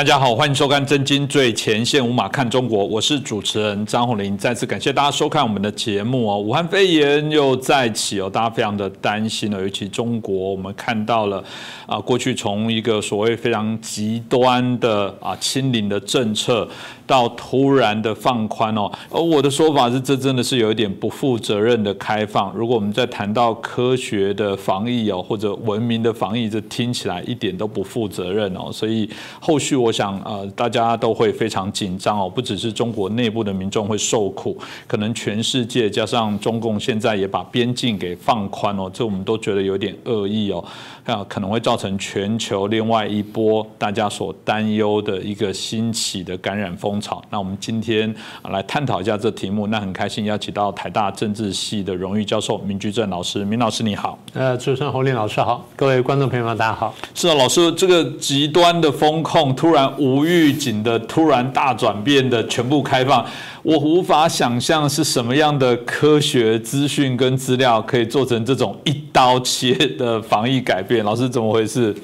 大家好，欢迎收看《真金最前线》，无马看中国，我是主持人张宏林。再次感谢大家收看我们的节目哦。武汉肺炎又再起哦，大家非常的担心了。尤其中国，我们看到了啊，过去从一个所谓非常极端的啊清零的政策，到突然的放宽哦。而我的说法是，这真的是有一点不负责任的开放。如果我们在谈到科学的防疫哦，或者文明的防疫，这听起来一点都不负责任哦。所以后续我想呃，大家都会非常紧张哦，不只是中国内部的民众会受苦，可能全世界加上中共现在也把边境给放宽哦，这我们都觉得有点恶意哦，啊，可能会造成全球另外一波大家所担忧的一个兴起的感染风潮。那我们今天来探讨一下这题目，那很开心邀请到台大政治系的荣誉教授明居正老师，明老师你好。呃，主持人侯林老师好，各位观众朋友们大家好。是啊，老师，这个极端的风控突然无预警的突然大转变的全部开放，我无法想象是什么样的科学资讯跟资料可以做成这种一刀切的防疫改变。老师怎么回事？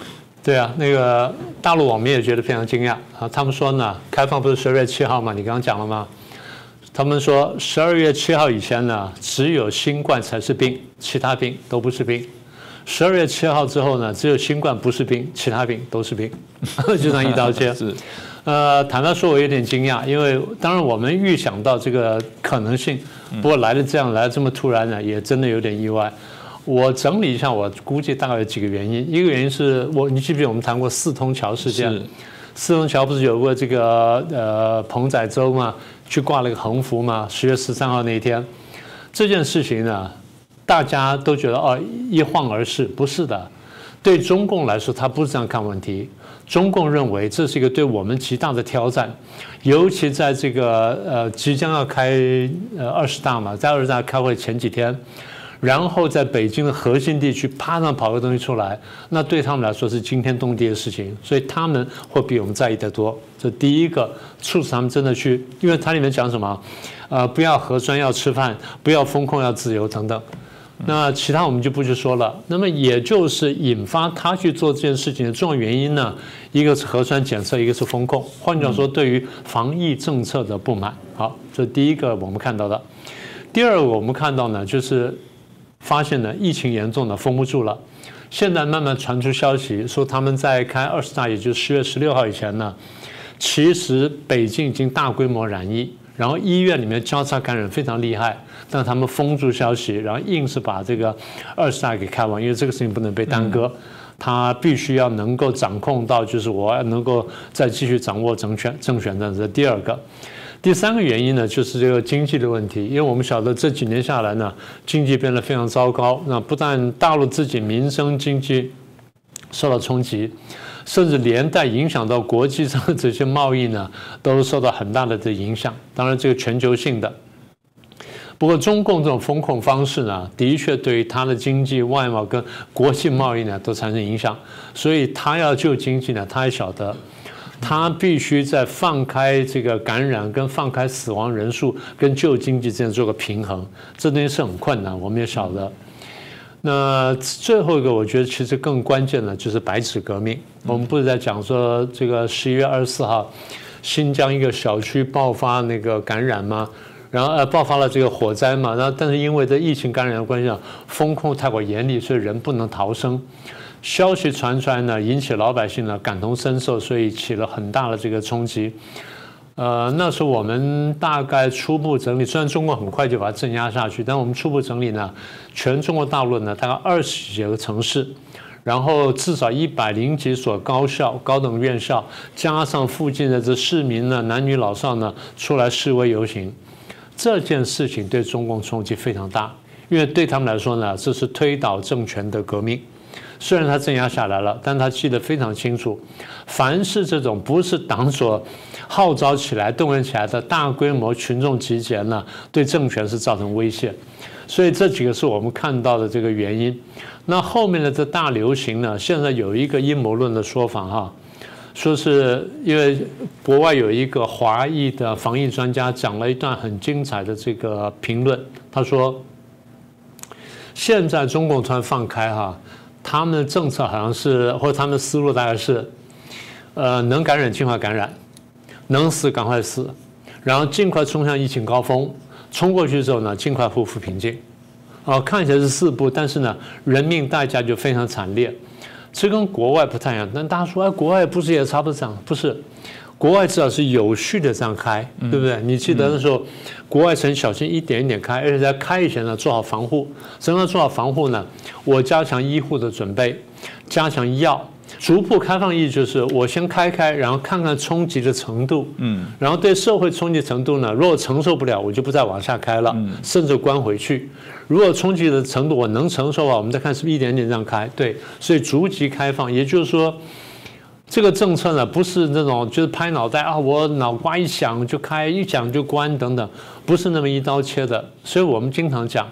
对啊，那个大陆网民也觉得非常惊讶啊。他们说呢，开放不是十二月七号吗？你刚刚讲了吗？他们说十二月七号以前呢，只有新冠才是病，其他病都不是病。十二月七号之后呢，只有新冠不是病，其他病都是病，就这样一刀切。是，呃，坦白说，我有点惊讶，因为当然我们预想到这个可能性，不过来的这样来的这么突然呢，也真的有点意外。我整理一下，我估计大概有几个原因。一个原因是我，你记不记得我们谈过四通桥事件？四通桥不是有过这个呃彭仔洲嘛，去挂了个横幅嘛？十月十三号那一天，这件事情呢？大家都觉得哦，一晃而逝，不是的。对中共来说，他不是这样看问题。中共认为这是一个对我们极大的挑战，尤其在这个呃即将要开呃二十大嘛，在二十大开会前几天，然后在北京的核心地区啪上跑个东西出来，那对他们来说是惊天动地的事情，所以他们会比我们在意的多。这第一个促使他们真的去，因为它里面讲什么，呃，不要核酸要吃饭，不要风控要自由等等。那其他我们就不去说了。那么也就是引发他去做这件事情的重要原因呢，一个是核酸检测，一个是风控。换句话说，对于防疫政策的不满。好，这第一个我们看到的。第二个我们看到呢，就是发现呢疫情严重的封不住了。现在慢慢传出消息说，他们在开二十大，也就是十月十六号以前呢，其实北京已经大规模染疫。然后医院里面交叉感染非常厉害，但他们封住消息，然后硬是把这个二十大给开完，因为这个事情不能被耽搁，他必须要能够掌控到，就是我要能够再继续掌握政权政权的这第二个，第三个原因呢，就是这个经济的问题，因为我们晓得这几年下来呢，经济变得非常糟糕，那不但大陆自己民生经济受到冲击。甚至连带影响到国际上的这些贸易呢，都受到很大的这影响。当然，这个全球性的。不过，中共这种风控方式呢，的确对于它的经济、外贸跟国际贸易呢，都产生影响。所以，他要救经济呢，他也晓得，他必须在放开这个感染跟放开死亡人数跟旧经济之间做个平衡。这东西是很困难，我们也晓得。那最后一个，我觉得其实更关键的，就是白纸革命。我们不是在讲说这个十一月二十四号，新疆一个小区爆发那个感染吗？然后呃爆发了这个火灾嘛？然后但是因为这疫情感染的关系，风控太过严厉，所以人不能逃生。消息传出来呢，引起老百姓呢感同身受，所以起了很大的这个冲击。呃，那时候我们大概初步整理，虽然中国很快就把它镇压下去，但我们初步整理呢，全中国大陆呢大概二十几个城市，然后至少一百零几所高校、高等院校，加上附近的这市民呢，男女老少呢出来示威游行，这件事情对中共冲击非常大，因为对他们来说呢，这是推倒政权的革命。虽然他镇压下来了，但他记得非常清楚，凡是这种不是党所号召起来、动员起来的大规模群众集结呢，对政权是造成威胁。所以这几个是我们看到的这个原因。那后面的这大流行呢，现在有一个阴谋论的说法哈，说是因为国外有一个华裔的防疫专家讲了一段很精彩的这个评论，他说，现在中共突然放开哈。他们的政策好像是，或者他们的思路大概是，呃，能感染尽快感染，能死赶快死，然后尽快冲向疫情高峰，冲过去之后呢，尽快恢复平静。哦，看起来是四步，但是呢，人命代价就非常惨烈。这跟国外不太一样。但大家说，哎，国外不是也差不多这样？不是。国外至少是有序的这样开，对不对？你记得那时候，国外很小心一点一点开，而且在开以前呢做好防护。什么做好防护呢？我加强医护的准备，加强药，逐步开放。意义就是我先开开，然后看看冲击的程度，嗯，然后对社会冲击程度呢，如果承受不了，我就不再往下开了，甚至关回去。如果冲击的程度我能承受啊，我们再看是不是一点点这样开。对，所以逐级开放，也就是说。这个政策呢，不是那种就是拍脑袋啊，我脑瓜一想就开，一想就关等等，不是那么一刀切的。所以我们经常讲。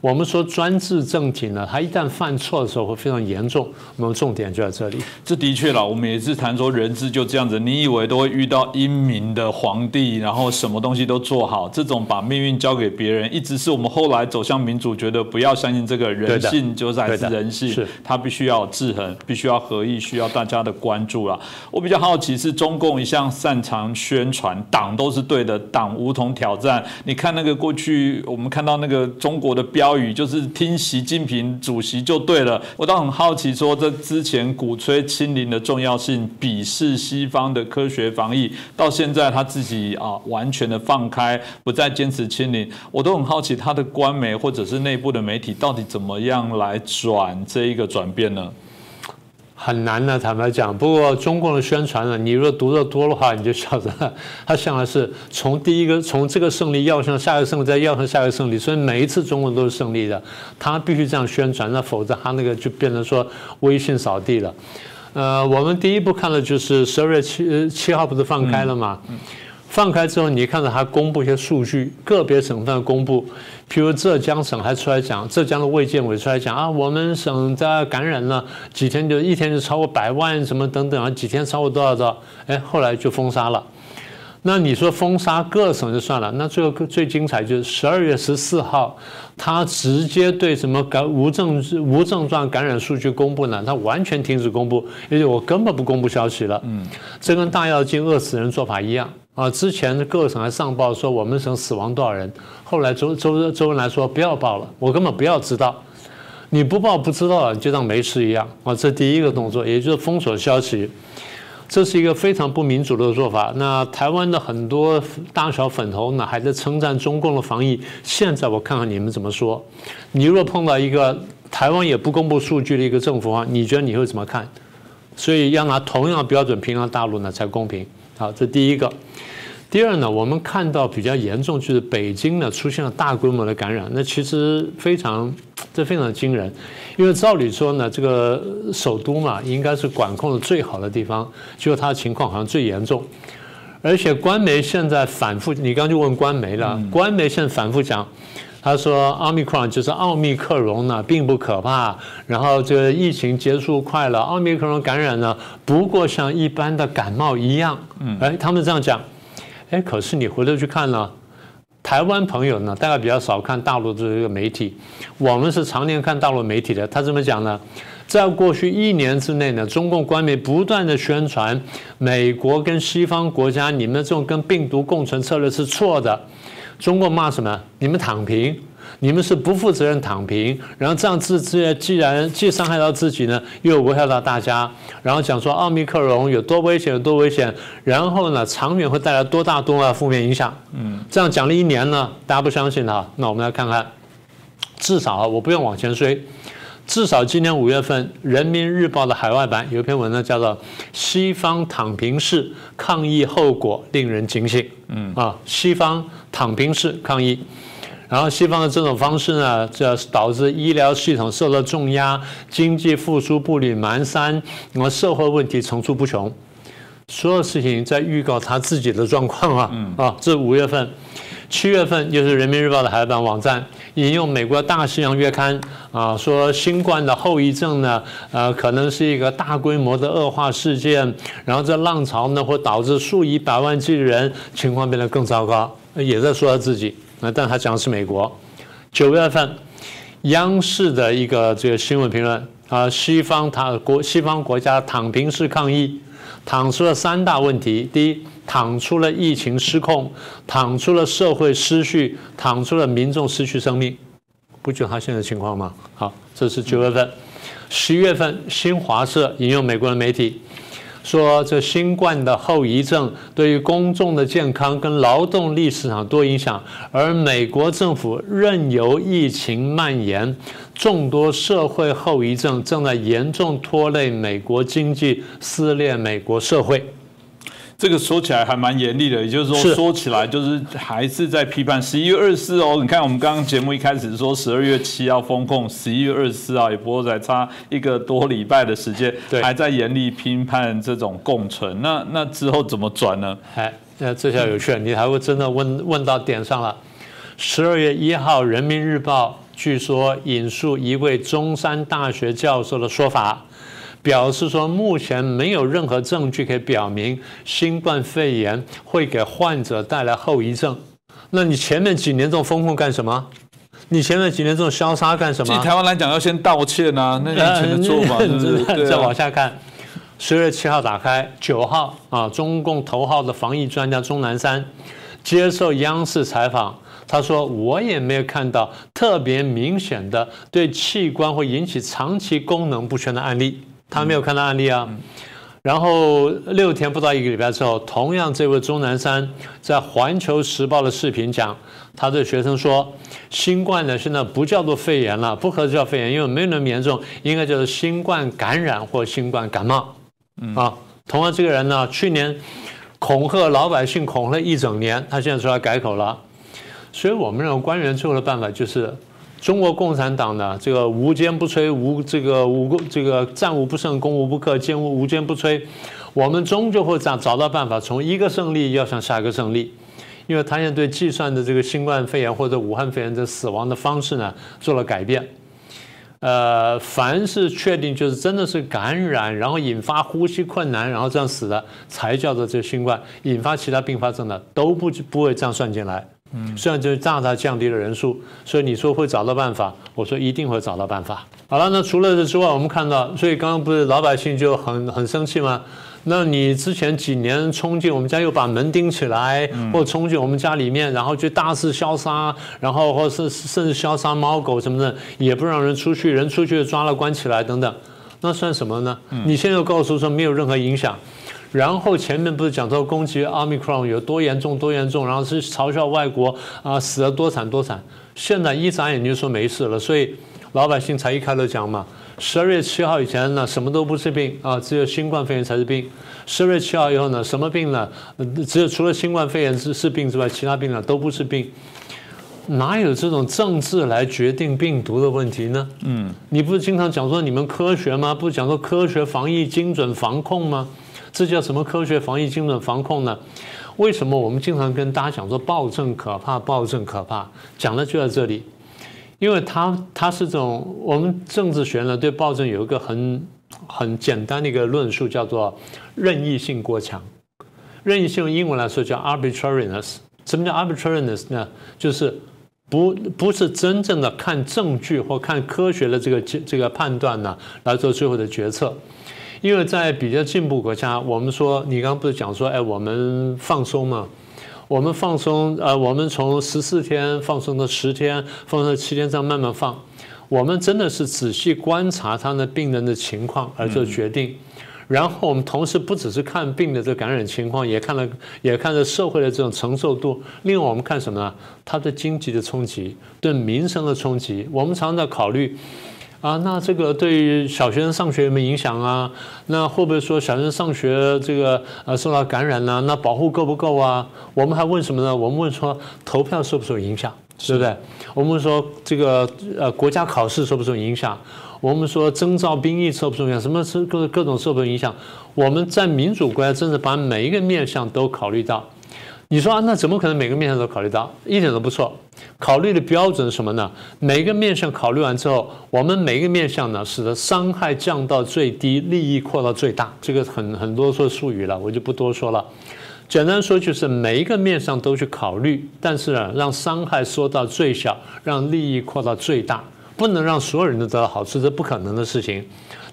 我们说专制政体呢，它一旦犯错的时候会非常严重。我们重点就在这里。这的确了，我们也是谈说人治就这样子。你以为都会遇到英明的皇帝，然后什么东西都做好，这种把命运交给别人，一直是我们后来走向民主，觉得不要相信这个人性就是还是人性，是它必须要制衡，必须要合意，需要大家的关注了。我比较好奇是中共一向擅长宣传党都是对的，党无从挑战。你看那个过去我们看到那个中国的标。标语就是听习近平主席就对了。我倒很好奇，说这之前鼓吹清零的重要性，鄙视西方的科学防疫，到现在他自己啊完全的放开，不再坚持清零，我都很好奇他的官媒或者是内部的媒体到底怎么样来转这一个转变呢？很难的，坦白讲。不过中共的宣传呢，你如果读的多的话，你就晓得，他想的是从第一个从这个胜利要向下一个胜利，再要向下一个胜利，所以每一次中共都是胜利的。他必须这样宣传，那否则他那个就变成说威信扫地了。呃，我们第一步看的就是十二月七七号不是放开了吗？放开之后，你看到他公布一些数据，个别省份公布。譬如浙江省还出来讲，浙江的卫健委出来讲啊，我们省在感染了几天就一天就超过百万什么等等啊，几天超过多少多少，哎，后来就封杀了。那你说封杀各省就算了，那最后最精彩就是十二月十四号，他直接对什么感无症无症状感染数据公布呢？他完全停止公布，因为我根本不公布消息了。嗯，这跟大跃进饿死人做法一样。啊，之前各省还上报说我们省死亡多少人，后来周周周恩来说不要报了，我根本不要知道，你不报不知道，就当没事一样。啊，这第一个动作，也就是封锁消息，这是一个非常不民主的做法。那台湾的很多大小粉头呢，还在称赞中共的防疫。现在我看看你们怎么说。你若碰到一个台湾也不公布数据的一个政府啊，你觉得你会怎么看？所以要拿同样标准评价大陆呢，才公平。好，这第一个。第二呢，我们看到比较严重，就是北京呢出现了大规模的感染，那其实非常，这非常惊人，因为照理说呢，这个首都嘛，应该是管控的最好的地方，结果它的情况好像最严重，而且官媒现在反复，你刚就问官媒了，官媒现在反复讲，他说奥密克戎就是奥密克戎呢，并不可怕，然后这个疫情结束快了，奥密克戎感染呢，不过像一般的感冒一样，嗯，哎，他们这样讲。哎，可是你回头去看呢，台湾朋友呢，大概比较少看大陆的这个媒体，我们是常年看大陆媒体的。他怎么讲呢？在过去一年之内呢，中共官媒不断的宣传美国跟西方国家，你们的这种跟病毒共存策略是错的。中共骂什么？你们躺平。你们是不负责任躺平，然后这样自自既然既伤害到自己呢，又危害到大家，然后讲说奥密克戎有多危险有多危险，然后呢长远会带来多大多大负面影响？嗯，这样讲了一年呢，大家不相信哈，那我们来看看，至少啊，我不用往前追，至少今年五月份《人民日报》的海外版有一篇文章，叫做《西方躺平式抗议后果令人警醒》。嗯啊，西方躺平式抗议。然后西方的这种方式呢，这导致医疗系统受到重压，经济复苏步履蹒跚，那么社会问题层出不穷，所有事情在预告他自己的状况啊。啊，这五月份，七月份就是人民日报的海外版网站引用美国大西洋月刊啊，说新冠的后遗症呢，呃，可能是一个大规模的恶化事件，然后这浪潮呢会导致数以百万计的人情况变得更糟糕，也在说他自己。那但他讲的是美国，九月份，央视的一个这个新闻评论啊，西方躺国西方国家躺平式抗疫，躺出了三大问题：第一，躺出了疫情失控，躺出了社会失序，躺出了民众失去生命。不就他现在情况吗？好，这是九月份，十月份，新华社引用美国的媒体说，这新冠的后遗症对于公众的健康跟劳动力市场多影响，而美国政府任由疫情蔓延，众多社会后遗症正在严重拖累美国经济，撕裂美国社会。这个说起来还蛮严厉的，也就是说，说起来就是还是在批判十一月二十四哦。你看，我们刚刚节目一开始说十二月七号封控，十一月二十四号也不过才差一个多礼拜的时间，还在严厉批判这种共存。那那之后怎么转呢？哎，那这下有趣了，你还会真的问问到点上了。十二月一号，《人民日报》据说引述一位中山大学教授的说法。表示说，目前没有任何证据可以表明新冠肺炎会给患者带来后遗症。那你前面几年这种风控干什么？你前面几年这种消杀干什么？以台湾来讲，要先道歉啊！那以前的做法 再往下看，十月七号打开，九号啊，中共头号的防疫专家钟南山接受央视采访，他说：“我也没有看到特别明显的对器官会引起长期功能不全的案例。”他没有看到案例啊，然后六天不到一个礼拜之后，同样这位钟南山在《环球时报》的视频讲，他对学生说：“新冠呢现在不叫做肺炎了，不合适叫肺炎，因为没有那么严重，应该叫做新冠感染或新冠感冒。”啊，同样这个人呢，去年恐吓老百姓恐吓一整年，他现在说要改口了，所以我们认为官员最后的办法就是。中国共产党呢，这个无坚不摧，无这个无这个战无不胜，攻无不克，坚无无坚不摧。我们终究会找找到办法，从一个胜利要向下一个胜利。因为他现在对计算的这个新冠肺炎或者武汉肺炎的死亡的方式呢做了改变。呃，凡是确定就是真的是感染，然后引发呼吸困难，然后这样死的，才叫做这新冠引发其他并发症的，都不不会这样算进来。嗯，虽然就是大大降低了人数，所以你说会找到办法，我说一定会找到办法。好了，那除了这之外，我们看到，所以刚刚不是老百姓就很很生气吗？那你之前几年冲进我们家又把门钉起来，或冲进我们家里面，然后去大肆消杀，然后或是甚至消杀猫狗什么的，也不让人出去，人出去抓了关起来等等，那算什么呢？你现在又告诉说没有任何影响。然后前面不是讲到攻击 Omicron 有多严重多严重，然后是嘲笑外国啊死了多惨多惨。现在一眨眼就说没事了，所以老百姓才一开头讲嘛，十二月七号以前呢什么都不是病啊，只有新冠肺炎才是病。十二月七号以后呢什么病呢？只有除了新冠肺炎是是病之外，其他病呢都不是病。哪有这种政治来决定病毒的问题呢？嗯，你不是经常讲说你们科学吗？不是讲说科学防疫精准防控吗？这叫什么科学防疫精准防控呢？为什么我们经常跟大家讲说暴政可怕，暴政可怕？讲的就在这里，因为它它是这种我们政治学呢对暴政有一个很很简单的一个论述，叫做任意性过强。任意性用英文来说叫 arbitrariness。什么叫 arbitrariness 呢？就是不不是真正的看证据或看科学的这个这个判断呢来做最后的决策。因为在比较进步国家，我们说你刚刚不是讲说，哎，我们放松嘛？我们放松，呃，我们从十四天放松到十天，放松到七天，这样慢慢放。我们真的是仔细观察他的病人的情况而做决定，然后我们同时不只是看病的这感染情况，也看了也看了社会的这种承受度。另外，我们看什么呢？它的经济的冲击，对民生的冲击。我们常常在考虑。啊，那这个对于小学生上学有没有影响啊？那会不会说小学生上学这个呃受到感染呢？那保护够不够啊？我们还问什么呢？我们问说投票受不受影响，对不对？我们说这个呃国家考试受不受影响？我们说征召兵役受不受影响？什么是各各种受不受影响？我们在民主国家真的把每一个面向都考虑到。你说啊，那怎么可能每个面向都考虑到？一点都不错。考虑的标准是什么呢？每个面向考虑完之后，我们每个面向呢，使得伤害降到最低，利益扩到最大。这个很很多说术语了，我就不多说了。简单说就是每一个面相都去考虑，但是呢，让伤害缩到最小，让利益扩到最大。不能让所有人都得到好处，这不可能的事情。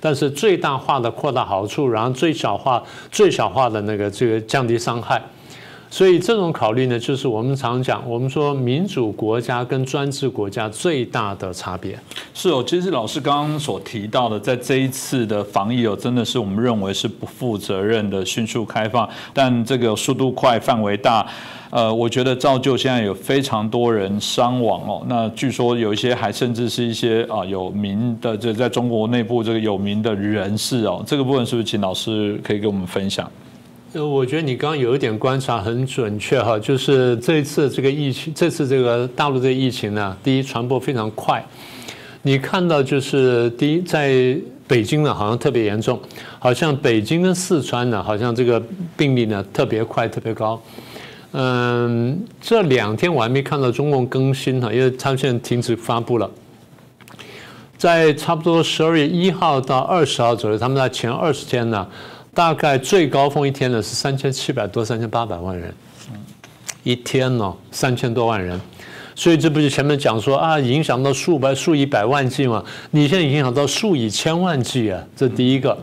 但是最大化的扩大好处，然后最小化、最小化的那个这个降低伤害。所以这种考虑呢，就是我们常讲，我们说民主国家跟专制国家最大的差别。是哦，其实老师刚刚所提到的，在这一次的防疫哦，真的是我们认为是不负责任的迅速开放，但这个速度快、范围大，呃，我觉得造就现在有非常多人伤亡哦。那据说有一些还甚至是一些啊有名的，这在中国内部这个有名的人士哦，这个部分是不是请老师可以给我们分享？呃，我觉得你刚刚有一点观察很准确哈，就是这一次这个疫情，这次这个大陆这个疫情呢，第一传播非常快，你看到就是第一在北京呢好像特别严重，好像北京跟四川呢好像这个病例呢特别快特别高，嗯，这两天我还没看到中共更新哈，因为他们现在停止发布了，在差不多十二月一号到二十号左右，他们在前二十天呢。大概最高峰一天呢是三千七百多，三千八百万人，一天呢三千多万人，所以这不就前面讲说啊，影响到数百、数以百万计嘛？你现在影响到数以千万计啊，这第一个，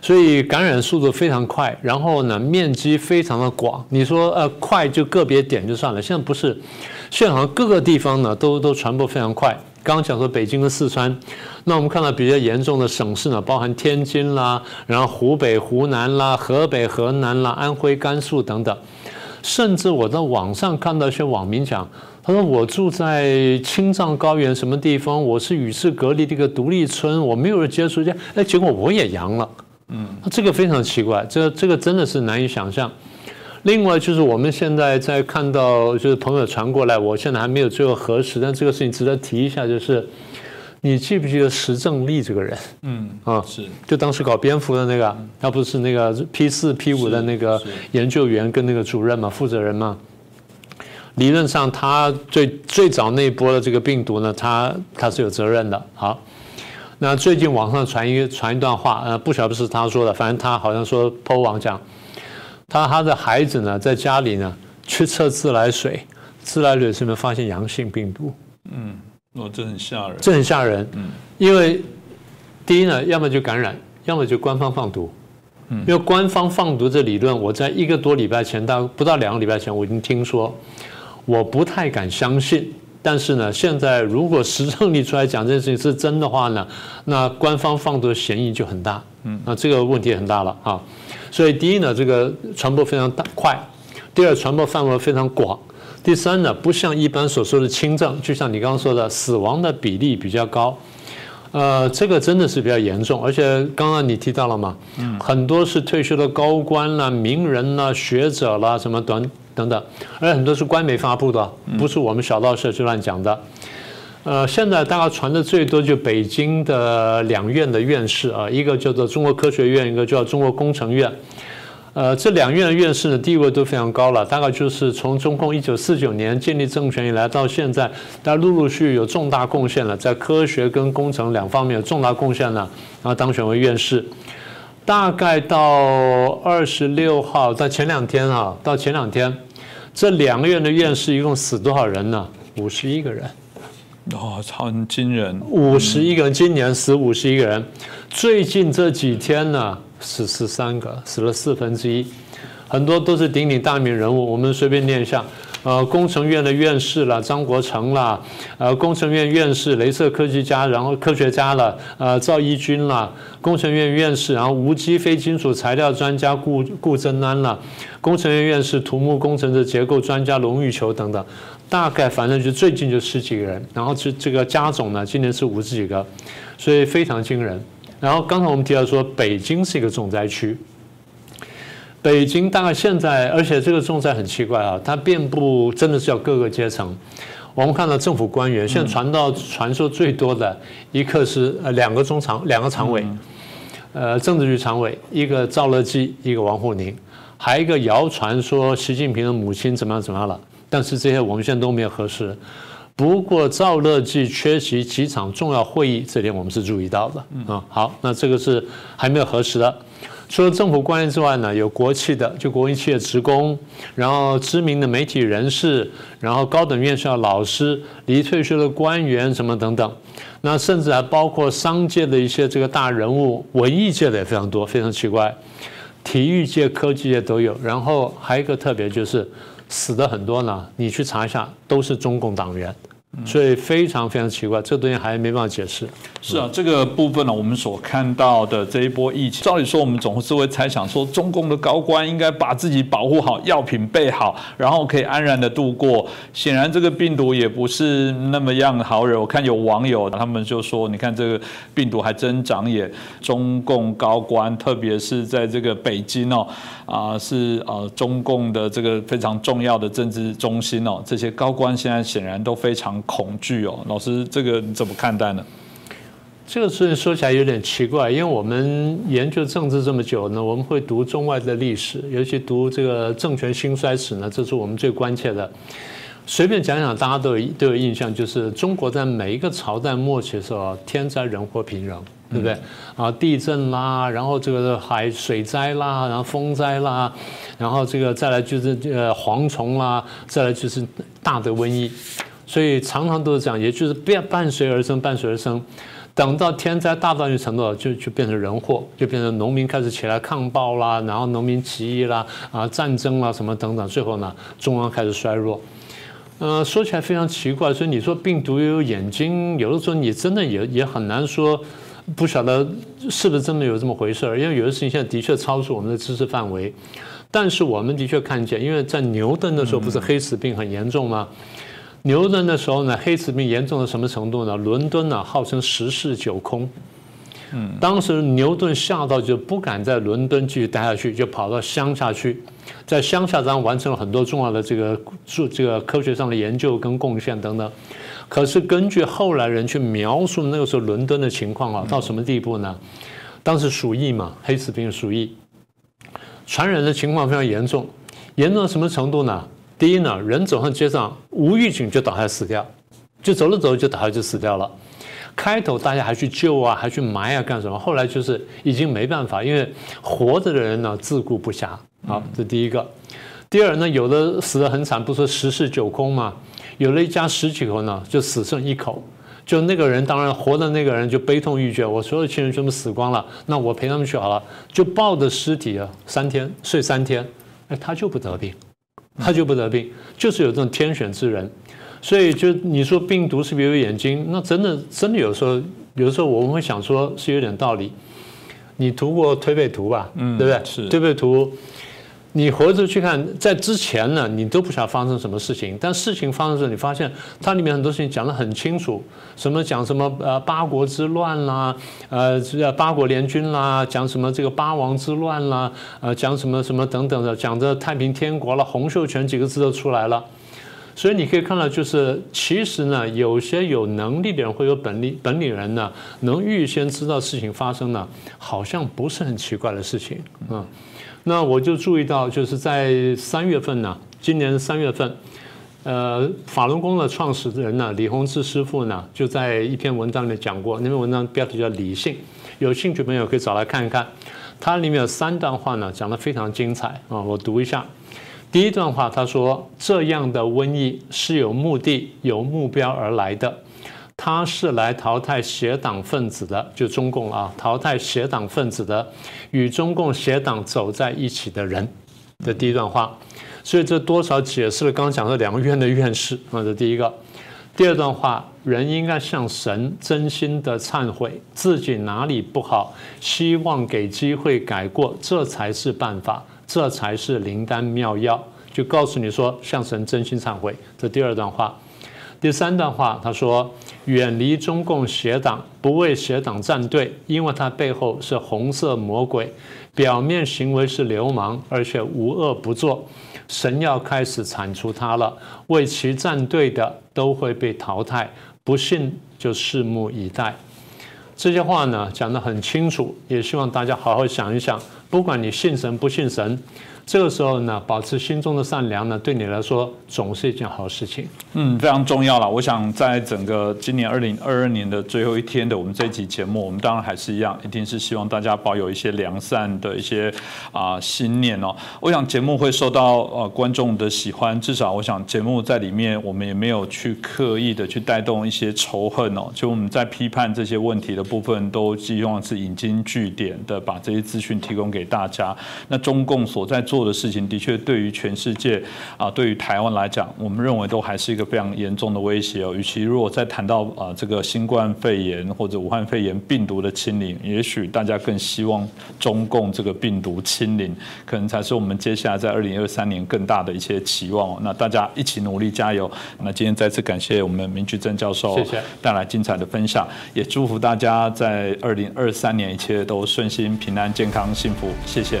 所以感染速度非常快，然后呢面积非常的广。你说呃快就个别点就算了，现在不是，现在好像各个地方呢都都传播非常快。刚刚讲说北京和四川，那我们看到比较严重的省市呢，包含天津啦，然后湖北、湖南啦，河北、河南啦，安徽、甘肃等等，甚至我在网上看到一些网民讲，他说我住在青藏高原什么地方，我是与世隔离的一个独立村，我没有人接触见，哎，结果我也阳了，嗯，这个非常奇怪，这这个真的是难以想象。另外就是我们现在在看到，就是朋友传过来，我现在还没有最后核实，但这个事情值得提一下，就是你记不记得石正丽这个人？嗯啊，是，就当时搞蝙蝠的那个，他不是那个 P 四 P 五的那个研究员跟那个主任嘛，负责人嘛。理论上他最最早那一波的这个病毒呢，他他是有责任的。好，那最近网上传一传一段话，呃，不晓得是他说的，反正他好像说 PO 网讲。他他的孩子呢，在家里呢去测自来水，自来水里面发现阳性病毒。嗯，哦，这很吓人。这很吓人。嗯，因为第一呢，要么就感染，要么就官方放毒。嗯，因为官方放毒这理论，我在一个多礼拜前到不到两个礼拜前，我已经听说，我不太敢相信。但是呢，现在如果实证你出来讲这件事情是真的话呢，那官方放毒的嫌疑就很大。嗯，那这个问题很大了啊。所以第一呢，这个传播非常大快；第二，传播范围非常广；第三呢，不像一般所说的轻症，就像你刚刚说的，死亡的比例比较高。呃，这个真的是比较严重，而且刚刚你提到了嘛，很多是退休的高官啦、名人啦、学者啦，什么等等等，而且很多是官媒发布的，不是我们小道社去乱讲的。呃，现在大概传的最多就北京的两院的院士啊，一个叫做中国科学院，一个叫中国工程院。呃，这两院的院士的地位都非常高了，大概就是从中共一九四九年建立政权以来到现在，大家陆陆续续有重大贡献了，在科学跟工程两方面有重大贡献了，然后当选为院士。大概到二十六号，在前两天啊，到前两天，这两个院的院士一共死多少人呢？五十一个人。哦，很惊人，五十一个人，今年死五十一个人，最近这几天呢死十三个，死了四分之一，很多都是鼎鼎大名人物，我们随便念一下，呃，工程院的院士啦，张国成啦，呃，工程院院士，镭射科技家，然后科学家了，呃，赵一军啦，工程院院士，然后无机非金属材料专家顾顾增安啦，工程院院士，土木工程的结构专家龙玉球等等。大概反正就最近就十几个人，然后这这个加总呢，今年是五十几个，所以非常惊人。然后刚才我们提到说，北京是一个重灾区。北京大概现在，而且这个重灾很奇怪啊，它遍布真的是要各个阶层。我们看到政府官员，现在传到传说最多的一个是呃两个中常两个常委，呃政治局常委，一个赵乐际，一个王沪宁，还一个谣传说习近平的母亲怎么样怎么样了。但是这些我们现在都没有核实。不过赵乐际缺席几场重要会议，这点我们是注意到的。啊，好，那这个是还没有核实的。除了政府官员之外呢，有国企的，就国营企业职工，然后知名的媒体人士，然后高等院校老师，离退休的官员什么等等。那甚至还包括商界的一些这个大人物，文艺界的也非常多，非常奇怪，体育界、科技界都有。然后还有一个特别就是死的很多呢，你去查一下，都是中共党员。所以非常非常奇怪，这东西还没办法解释。是啊，这个部分呢，我们所看到的这一波疫情，照理说我们总是会猜想说，中共的高官应该把自己保护好，药品备好，然后可以安然的度过。显然这个病毒也不是那么样好惹。我看有网友他们就说，你看这个病毒还真长眼。中共高官，特别是在这个北京哦，啊是呃中共的这个非常重要的政治中心哦，这些高官现在显然都非常。恐惧哦，老师，这个你怎么看待呢？这个事情说起来有点奇怪，因为我们研究政治这么久呢，我们会读中外的历史，尤其读这个政权兴衰史呢，这是我们最关切的。随便讲讲，大家都有都有印象，就是中国在每一个朝代末期的时候，天灾人祸频仍，对不对？啊，地震啦，然后这个海水灾啦，然后风灾啦，然后这个再来就是呃蝗虫啦，再来就是大的瘟疫。所以常常都是这样，也就是伴伴随而生，伴随而生。等到天灾大到一定程度，就就变成人祸，就变成农民开始起来抗暴啦，然后农民起义啦，啊战争啦什么等等，最后呢，中央开始衰弱。呃，说起来非常奇怪，所以你说病毒有眼睛，有的时候你真的也也很难说，不晓得是不是真的有这么回事儿。因为有的事情现在的确超出我们的知识范围，但是我们的确看见，因为在牛顿的时候不是黑死病很严重吗？牛顿的时候呢，黑死病严重到什么程度呢？伦敦呢号称十室九空，嗯，当时牛顿吓到就不敢在伦敦继续待下去，就跑到乡下去，在乡下当完成了很多重要的这个数这个科学上的研究跟贡献等等。可是根据后来人去描述那个时候伦敦的情况啊，到什么地步呢？当时鼠疫嘛，黑死病鼠疫，传染的情况非常严重，严重到什么程度呢？第一呢，人走上街上无预警就倒下死掉，就走着走着就倒下就死掉了。开头大家还去救啊，还去埋啊，干什么？后来就是已经没办法，因为活着的人呢自顾不暇。好，这第一个。第二呢，有的死得很惨，不说十室九空嘛？有了一家十几口呢，就死剩一口。就那个人，当然活的那个人就悲痛欲绝，我所有亲人全部死光了，那我陪他们去好了。就抱着尸体啊，三天睡三天，哎，他就不得病。他就不得病，就是有这种天选之人，所以就你说病毒是不是有眼睛？那真的真的有时候，有时候我们会想说是有点道理。你涂过推背图吧？嗯，对不对？是推背图。你活着去看，在之前呢，你都不晓得发生什么事情。但事情发生的时候，你发现它里面很多事情讲得很清楚。什么讲什么呃八国之乱啦，呃这八国联军啦，讲什么这个八王之乱啦，呃讲什么什么等等的，讲的太平天国了，洪秀全几个字都出来了。所以你可以看到，就是其实呢，有些有能力的人会有本领本领人呢，能预先知道事情发生呢，好像不是很奇怪的事情啊。那我就注意到，就是在三月份呢，今年三月份，呃，法轮功的创始人呢，李洪志师傅呢，就在一篇文章里面讲过，那篇文章标题叫《理性》，有兴趣朋友可以找来看一看。它里面有三段话呢，讲得非常精彩啊，我读一下。第一段话，他说：“这样的瘟疫是有目的、有目标而来的。”他是来淘汰邪党分子的，就中共啊，淘汰邪党分子的，与中共邪党走在一起的人的第一段话，所以这多少解释了刚刚讲的两个院的院士啊，这第一个。第二段话，人应该向神真心的忏悔自己哪里不好，希望给机会改过，这才是办法，这才是灵丹妙药。就告诉你说，向神真心忏悔。这第二段话。第三段话，他说：“远离中共邪党，不为邪党站队，因为他背后是红色魔鬼，表面行为是流氓，而且无恶不作。神要开始铲除他了，为其站队的都会被淘汰。不信就拭目以待。”这些话呢讲得很清楚，也希望大家好好想一想。不管你信神不信神。这个时候呢，保持心中的善良呢，对你来说总是一件好事情。嗯，非常重要了。我想在整个今年二零二二年的最后一天的我们这一集节目，我们当然还是一样，一定是希望大家保有一些良善的一些啊心念哦。我想节目会受到呃观众的喜欢，至少我想节目在里面，我们也没有去刻意的去带动一些仇恨哦。就我们在批判这些问题的部分，都希望是引经据典的把这些资讯提供给大家。那中共所在。做的事情的确对于全世界啊，对于台湾来讲，我们认为都还是一个非常严重的威胁哦。与其如果再谈到啊这个新冠肺炎或者武汉肺炎病毒的清零，也许大家更希望中共这个病毒清零，可能才是我们接下来在二零二三年更大的一些期望哦。那大家一起努力加油。那今天再次感谢我们明居正教授带来精彩的分享，也祝福大家在二零二三年一切都顺心、平安、健康、幸福。谢谢。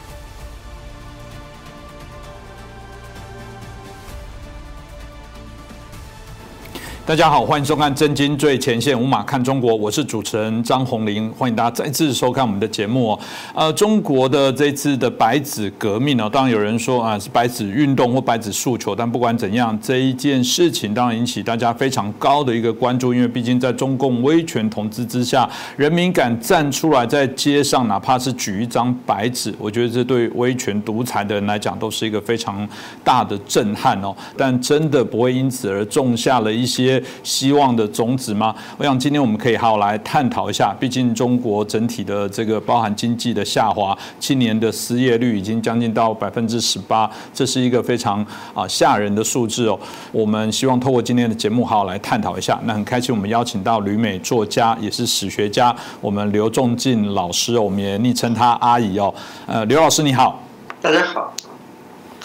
大家好，欢迎收看《真金最前线》，五马看中国，我是主持人张宏林，欢迎大家再次收看我们的节目哦。呃，中国的这次的白纸革命呢，当然有人说啊是白纸运动或白纸诉求，但不管怎样，这一件事情当然引起大家非常高的一个关注，因为毕竟在中共威权统治之下，人民敢站出来在街上，哪怕是举一张白纸，我觉得这对威权独裁的人来讲都是一个非常大的震撼哦。但真的不会因此而种下了一些。希望的种子吗？我想今天我们可以好好来探讨一下。毕竟中国整体的这个包含经济的下滑，今年的失业率已经将近到百分之十八，这是一个非常啊吓人的数字哦。我们希望透过今天的节目好好来探讨一下。那很开心，我们邀请到旅美作家，也是史学家，我们刘仲敬老师，我们也昵称他阿姨哦。呃，刘老师你好，大家好。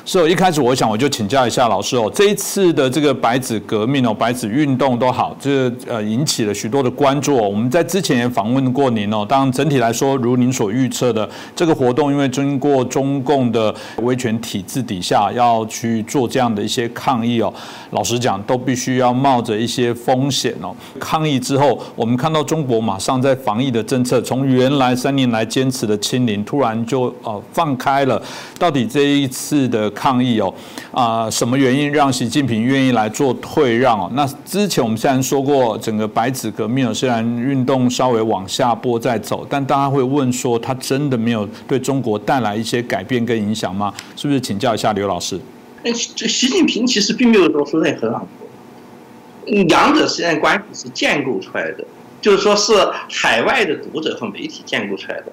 是哦，一开始我想我就请教一下老师哦，这一次的这个白纸革命哦，白纸运动都好，这呃引起了许多的关注。我们在之前也访问过您哦，当然整体来说，如您所预测的，这个活动因为经过中共的威权体制底下要去做这样的一些抗议哦，老实讲都必须要冒着一些风险哦。抗议之后，我们看到中国马上在防疫的政策，从原来三年来坚持的清零，突然就呃放开了。到底这一次的抗议哦，啊，什么原因让习近平愿意来做退让哦？那之前我们虽然说过，整个白纸革命虽然运动稍微往下坡在走，但大家会问说，他真的没有对中国带来一些改变跟影响吗？是不是？请教一下刘老师。习近平其实并没有做出任何让步，两者之间的关系是建构出来的，就是说是海外的读者和媒体建构出来的，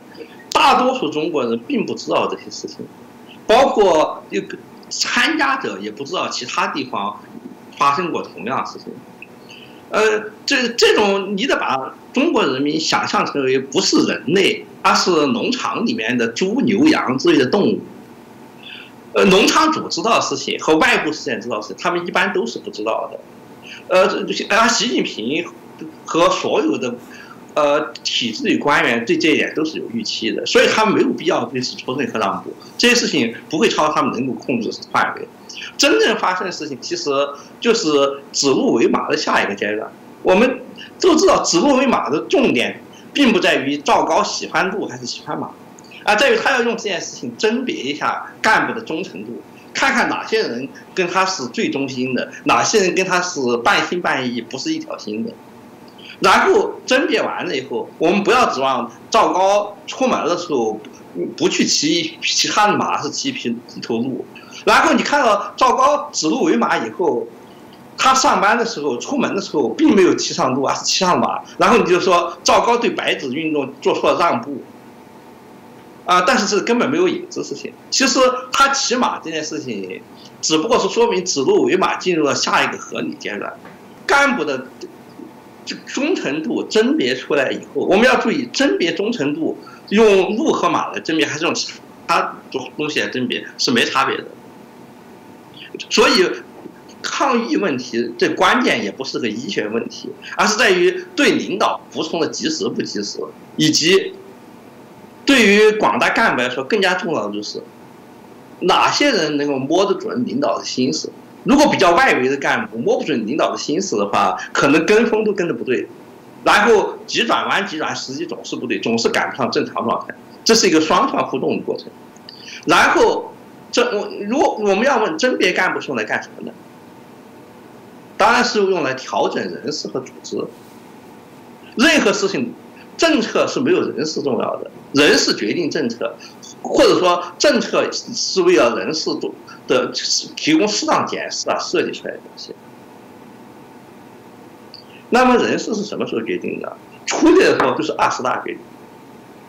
大多数中国人并不知道这些事情。包括这个参加者也不知道其他地方发生过同样的事情，呃，这这种你得把中国人民想象成为不是人类，而是农场里面的猪牛羊之类的动物。呃，农场主知道的事情和外部事件知道的事情，他们一般都是不知道的。呃，而习近平和所有的。呃，体制里官员对这一点都是有预期的，所以他们没有必要对此做任何让步。这些事情不会超他们能够控制范围。真正发生的事情，其实就是指鹿为马的下一个阶段。我们都知道，指鹿为马的重点并不在于赵高喜欢鹿还是喜欢马，而在于他要用这件事情甄别一下干部的忠诚度，看看哪些人跟他是最忠心的，哪些人跟他是半信半疑，不是一条心的。然后甄别完了以后，我们不要指望赵高出门的时候不去骑其他的马，是骑一匹一头鹿。然后你看到赵高指鹿为马以后，他上班的时候、出门的时候并没有骑上鹿，而是骑上马。然后你就说赵高对白纸运动做出了让步，啊，但是这根本没有影子事情。其实他骑马这件事情，只不过是说明指鹿为马进入了下一个合理阶段，干部的。这忠诚度甄别出来以后，我们要注意甄别忠诚度，用鹿和马来甄别，还是用其他东东西来甄别，是没差别的。所以，抗疫问题这关键也不是个医学问题，而是在于对领导服从的及时不及时，以及对于广大干部来说，更加重要的就是哪些人能够摸得准领导的心思。如果比较外围的干部摸不准领导的心思的话，可能跟风都跟的不对，然后急转弯急转，时机总是不对，总是赶不上正常状态。这是一个双向互动的过程。然后，这我如果我们要问甄别干部是用来干什么的？当然是用来调整人事和组织。任何事情，政策是没有人事重要的，人事决定政策，或者说政策是为了人事做的提供适当检视啊设计出来的东西。那么人事是什么时候决定的？粗略的说就是二十大决定，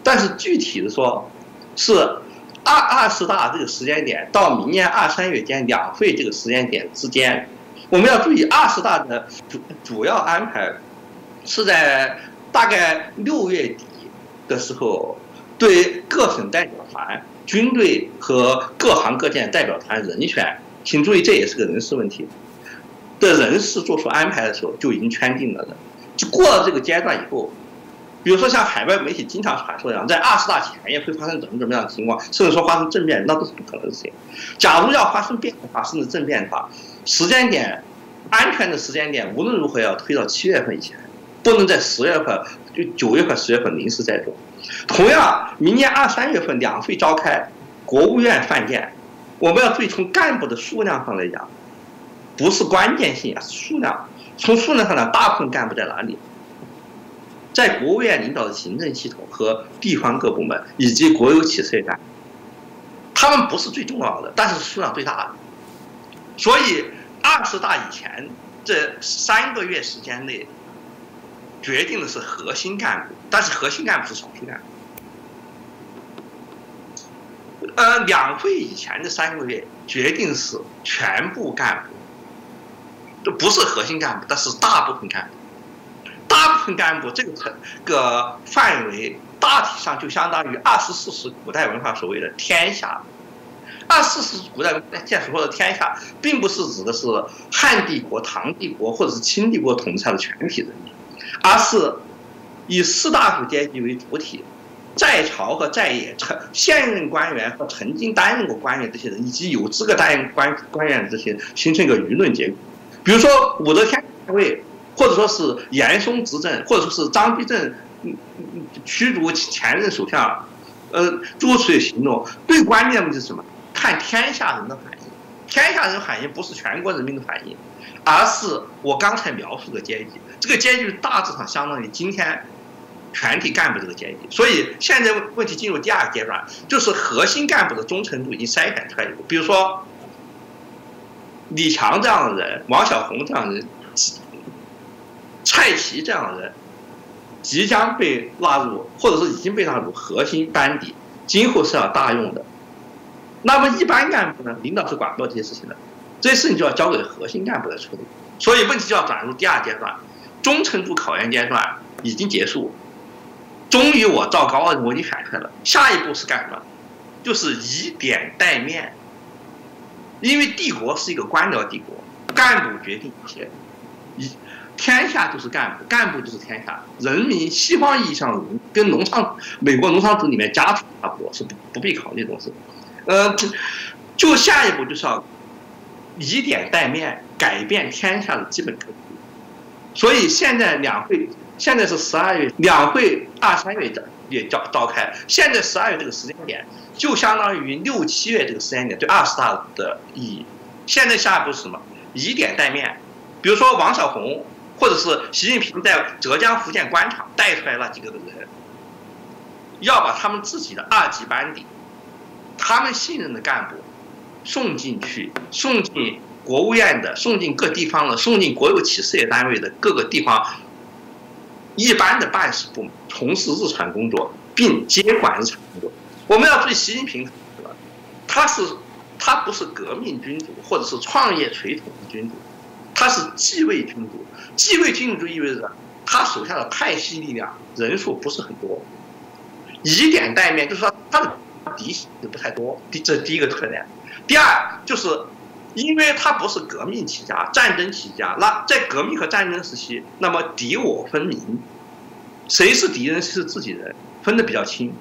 但是具体的说，是二二十大这个时间点到明年二三月间两会这个时间点之间，我们要注意二十大的主主要安排。是在大概六月底的时候，对各省代表团、军队和各行各业代表团人选，请注意，这也是个人事问题的人事做出安排的时候就已经圈定了的。就过了这个阶段以后，比如说像海外媒体经常传说一样，在二十大前夜会发生怎么怎么样的情况，甚至说发生政变，那都是不可能的事情。假如要发生变化，甚至政变的话，时间点安全的时间点无论如何要推到七月份以前。不能在十月份，就九月份、十月份临时再做。同样，明年二三月份两会召开，国务院饭店，我们要注意从干部的数量上来讲，不是关键性啊，是数量。从数量上讲，大部分干部在哪里？在国务院领导的行政系统和地方各部门以及国有企事业单位，他们不是最重要的，但是数量最大的。所以，二十大以前这三个月时间内。决定的是核心干部，但是核心干部是少数干部。呃，两会以前的三个月决定是全部干部，这不是核心干部，但是大部分干部。大部分干部这个层个范围大体上就相当于二十四史古代文化所谓的天下。二十四史古代现在所说的天下，并不是指的是汉帝国、唐帝国或者是清帝国统治下的全体人民。而是以士大夫阶级为主体，在朝和在野曾现任官员和曾经担任过官员这些人，以及有资格担任官官员的这些人，形成一个舆论结构。比如说武则天位，或者说是严嵩执政，或者说是张居正驱逐前任首相，呃，诸如此类行动，最关键的是什么？看天下人的反。天下人反应不是全国人民的反应，而是我刚才描述的阶级。这个阶级大致上相当于今天全体干部这个阶级，所以现在问题进入第二个阶段，就是核心干部的忠诚度已经筛选出来一比如说李强这样的人、王小红这样的人、蔡奇这样的人，即将被纳入，或者是已经被纳入核心班底，今后是要大用的。那么一般干部呢，领导是管不到这些事情的，这些事情就要交给核心干部来处理，所以问题就要转入第二阶段。忠诚度考验阶段已经结束，终于我赵高我已经喊出来了。下一步是干什么？就是以点带面。因为帝国是一个官僚帝国，干部决定一切，一天下就是干部，干部就是天下。人民西方意义上跟农场美国农场主里面家畜差不多，是不不必考虑这种事。呃，就下一步就是要以点带面，改变天下的基本格局。所以现在两会现在是十二月，两会二三月的也召召开。现在十二月这个时间点，就相当于六七月这个时间点对二十大的意义。现在下一步是什么？以点带面，比如说王小红，或者是习近平在浙江、福建官场带出来那几个人，要把他们自己的二级班底，他们信任的干部送进去，送进。国务院的送进各地方的送进国有企事业单位的各个地方一般的办事部门从事日常工作，并接管日常工作。我们要注意，习近平他是他不是革命君主或者是创业垂统的君主，他是继位君主。继位君主就意味着他手下的派系力量人数不是很多，以点带面，就是说他的嫡系不太多。第这是第一个特点。第二就是。因为他不是革命起家、战争起家，那在革命和战争时期，那么敌我分明，谁是敌人，是自己人，分得比较清。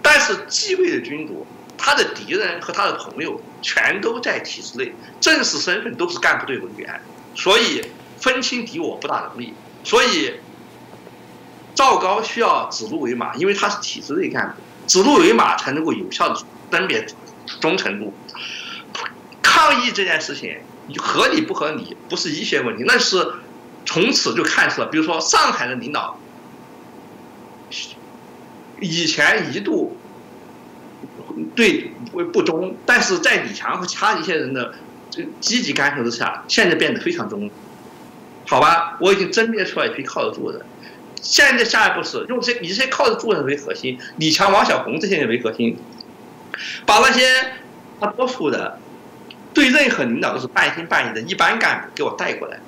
但是继位的君主，他的敌人和他的朋友全都在体制内，正式身份都是干部队委员，所以分清敌我不大容易。所以赵高需要指鹿为马，因为他是体制内干部，指鹿为马才能够有效的甄别忠诚度。抗议这件事情合理不合理，不是医学问题，那是从此就看出了，比如说上海的领导。以前一度对不不忠，但是在李强和其他一些人的积极干涉之下，现在变得非常忠。好吧，我已经甄别出来一批靠得住的人。现在下一步是用这以这些靠得住的人为核心，李强、王小红这些人为核心，把那些大多数的对任何领导都是半信半疑的一般干部给我带过来，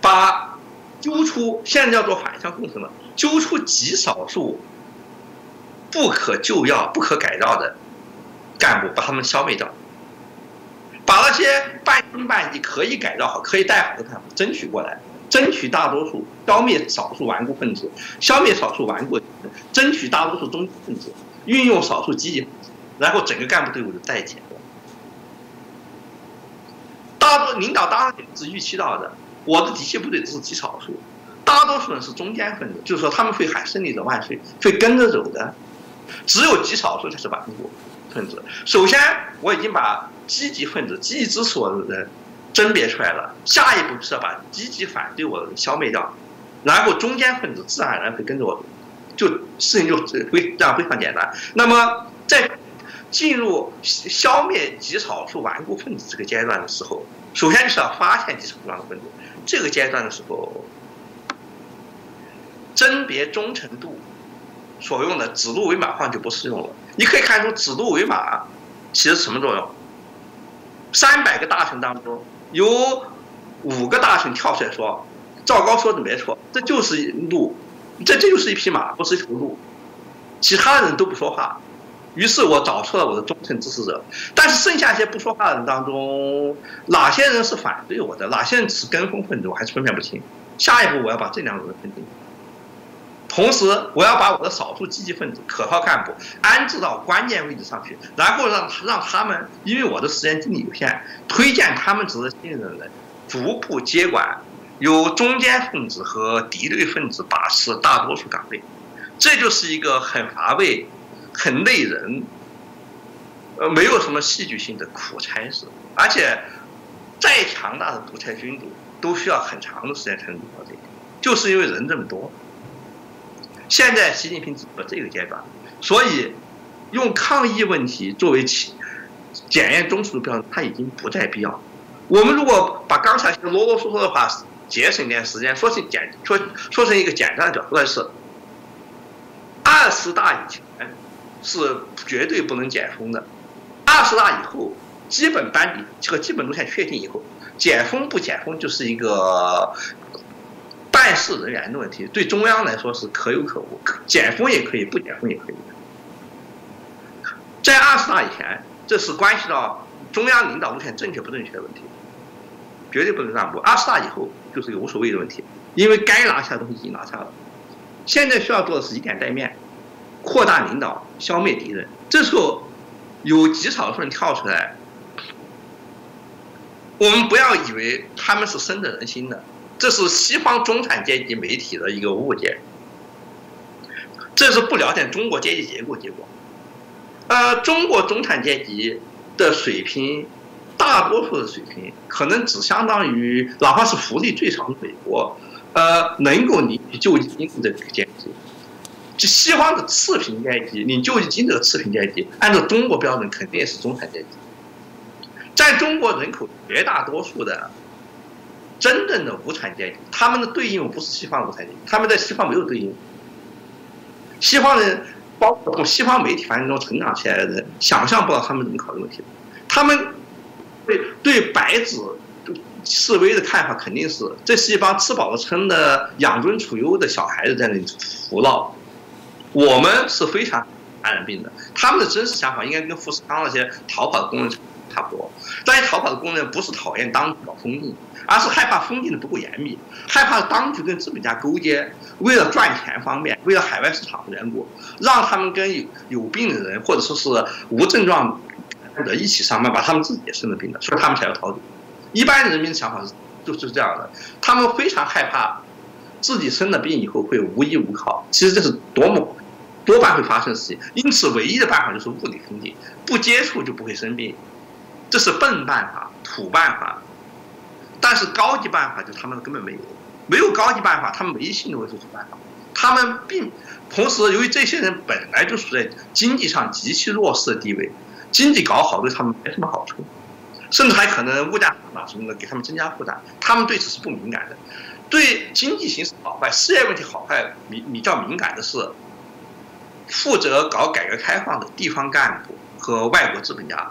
把揪出现在叫做反向工程了，揪出极少数。不可救药、不可改造的干部，把他们消灭掉，把那些半信半疑、可以改造好、可以带好的干部争取过来，争取大多数，消灭少数顽固分子，消灭少数顽固，争取大多数中分子，运用少数积极，然后整个干部队伍的再建。大多领导当然也是预期到的，我的底下部队只是极少数，大多数人是中间分子，就是说他们会喊胜利者万岁，会跟着走的。只有极少数才是顽固分子。首先，我已经把积极分子、积极支持我的人甄别出来了。下一步是要把积极反对我的消灭掉，然后中间分子自然而然会跟着我，就事情就非这样非常简单。那么，在进入消灭极少数顽固分子这个阶段的时候，首先就是要发现极少数顽固分子。这个阶段的时候，甄别忠诚度。所用的指鹿为马话就不适用了。你可以看出指鹿为马起的什么作用？三百个大臣当中，有五个大臣跳出来说：“赵高说的没错，这就是鹿，这这就是一匹马，不是一头鹿。”其他人都不说话。于是我找出了我的忠诚支持者。但是剩下一些不说话的人当中，哪些人是反对我的？哪些人是跟风分子？我还是分辨不清。下一步我要把这两种人分清。同时，我要把我的少数积极分子、可靠干部安置到关键位置上去，然后让让他们，因为我的时间精力有限，推荐他们值得信任的人，逐步接管由中间分子和敌对分子把持大多数岗位。这就是一个很乏味、很累人，呃，没有什么戏剧性的苦差事。而且，再强大的独裁君主都需要很长的时间才能做到这一点，就是因为人这么多。现在习近平走到这个阶段，所以用抗疫问题作为起检验忠诚的标准，它已经不再必要。我们如果把刚才啰啰嗦嗦的话节省点时间，说成简说说成一个简单的角度是：二十大以前是绝对不能解封的，二十大以后基本班底这个基本路线确定以后，解封不解封就是一个。办事人员的问题，对中央来说是可有可无，减封也可以，不减封也可以。在二十大以前，这是关系到中央领导路线正确不正确的问题，绝对不能让步。二十大以后就是一个无所谓的问题，因为该拿下的东西已经拿下了。现在需要做的是以点带面，扩大领导，消灭敌人。这时候有极少数人跳出来，我们不要以为他们是深得人心的。这是西方中产阶级媒体的一个误解，这是不了解中国阶级结构结果。呃，中国中产阶级的水平，大多数的水平可能只相当于哪怕是福利最少的美国，呃，能够领取救济金的这个阶级。就西方的次贫阶级领救济金的次贫阶级，按照中国标准肯定是中产阶级，在中国人口绝大多数的。真正的无产阶级，他们的对应不是西方无产阶级，他们在西方没有对应。西方人，包括从西方媒体环境中成长起来的人，想象不到他们怎么考虑问题。他们对对白纸示威的看法肯定是，这是一帮吃饱了撑的养尊处优的小孩子在那里胡闹。我们是非常传染病的，他们的真实想法应该跟富士康那些逃跑的工人差不多。这些逃跑的工人不是讨厌当局搞封禁，而是害怕封禁的不够严密，害怕当局跟资本家勾结，为了赚钱方便，为了海外市场的缘故，让他们跟有有病的人或者说是无症状者一起上班，把他们自己也生了病了，所以他们才要逃走。一般人民的想法是就是这样的，他们非常害怕自己生了病以后会无依无靠，其实这是多么。多半会发生的事情，因此唯一的办法就是物理封禁，不接触就不会生病，这是笨办法、土办法。但是高级办法就他们根本没有，没有高级办法，他们唯一信的为是办法。他们并同时，由于这些人本来就处在经济上极其弱势的地位，经济搞好对他们没什么好处，甚至还可能物价上涨什么的给他们增加负担。他们对此是不敏感的，对经济形势好坏、事业问题好坏比比较敏感的是。负责搞改革开放的地方干部和外国资本家，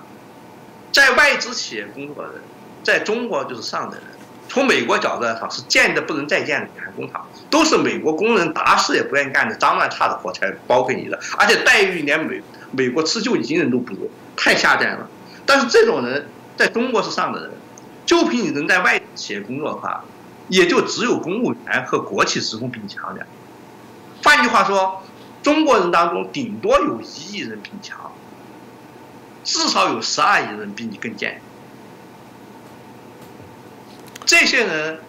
在外资企业工作的人，在中国就是上等人。从美国角度来说，是见的不能再见的工厂，都是美国工人打死也不愿意干的脏乱差的活才包给你的，而且待遇连美美国吃救济金人都不如，太下贱了。但是这种人在中国是上等人，就凭你能在外资企业工作的话，也就只有公务员和国企职工比你强点。换句话说。中国人当中，顶多有一亿人比你强，至少有十二亿人比你更贱。这些人，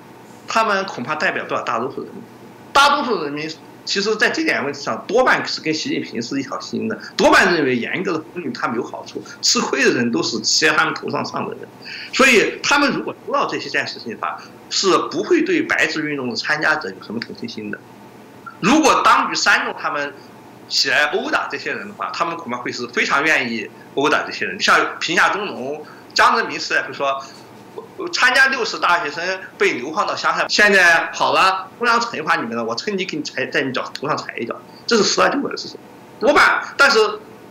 他们恐怕代表不了大多数人民。大多数人民其实在这点问题上，多半是跟习近平是一条心的，多半认为严格的封禁他们有好处，吃亏的人都是骑在他们头上上的人。所以，他们如果知道这些件事情的话，是不会对白纸运动的参加者有什么同情心的。如果当局煽动他们起来殴打这些人的话，他们恐怕会是非常愿意殴打这些人。像贫下中农、江泽民时代会说，参加六十大学生被流放到乡下，现在好了，中央惩罚你们了，我趁机给你踩在你脚头上踩一脚，这是时来就过的事情。多半，但是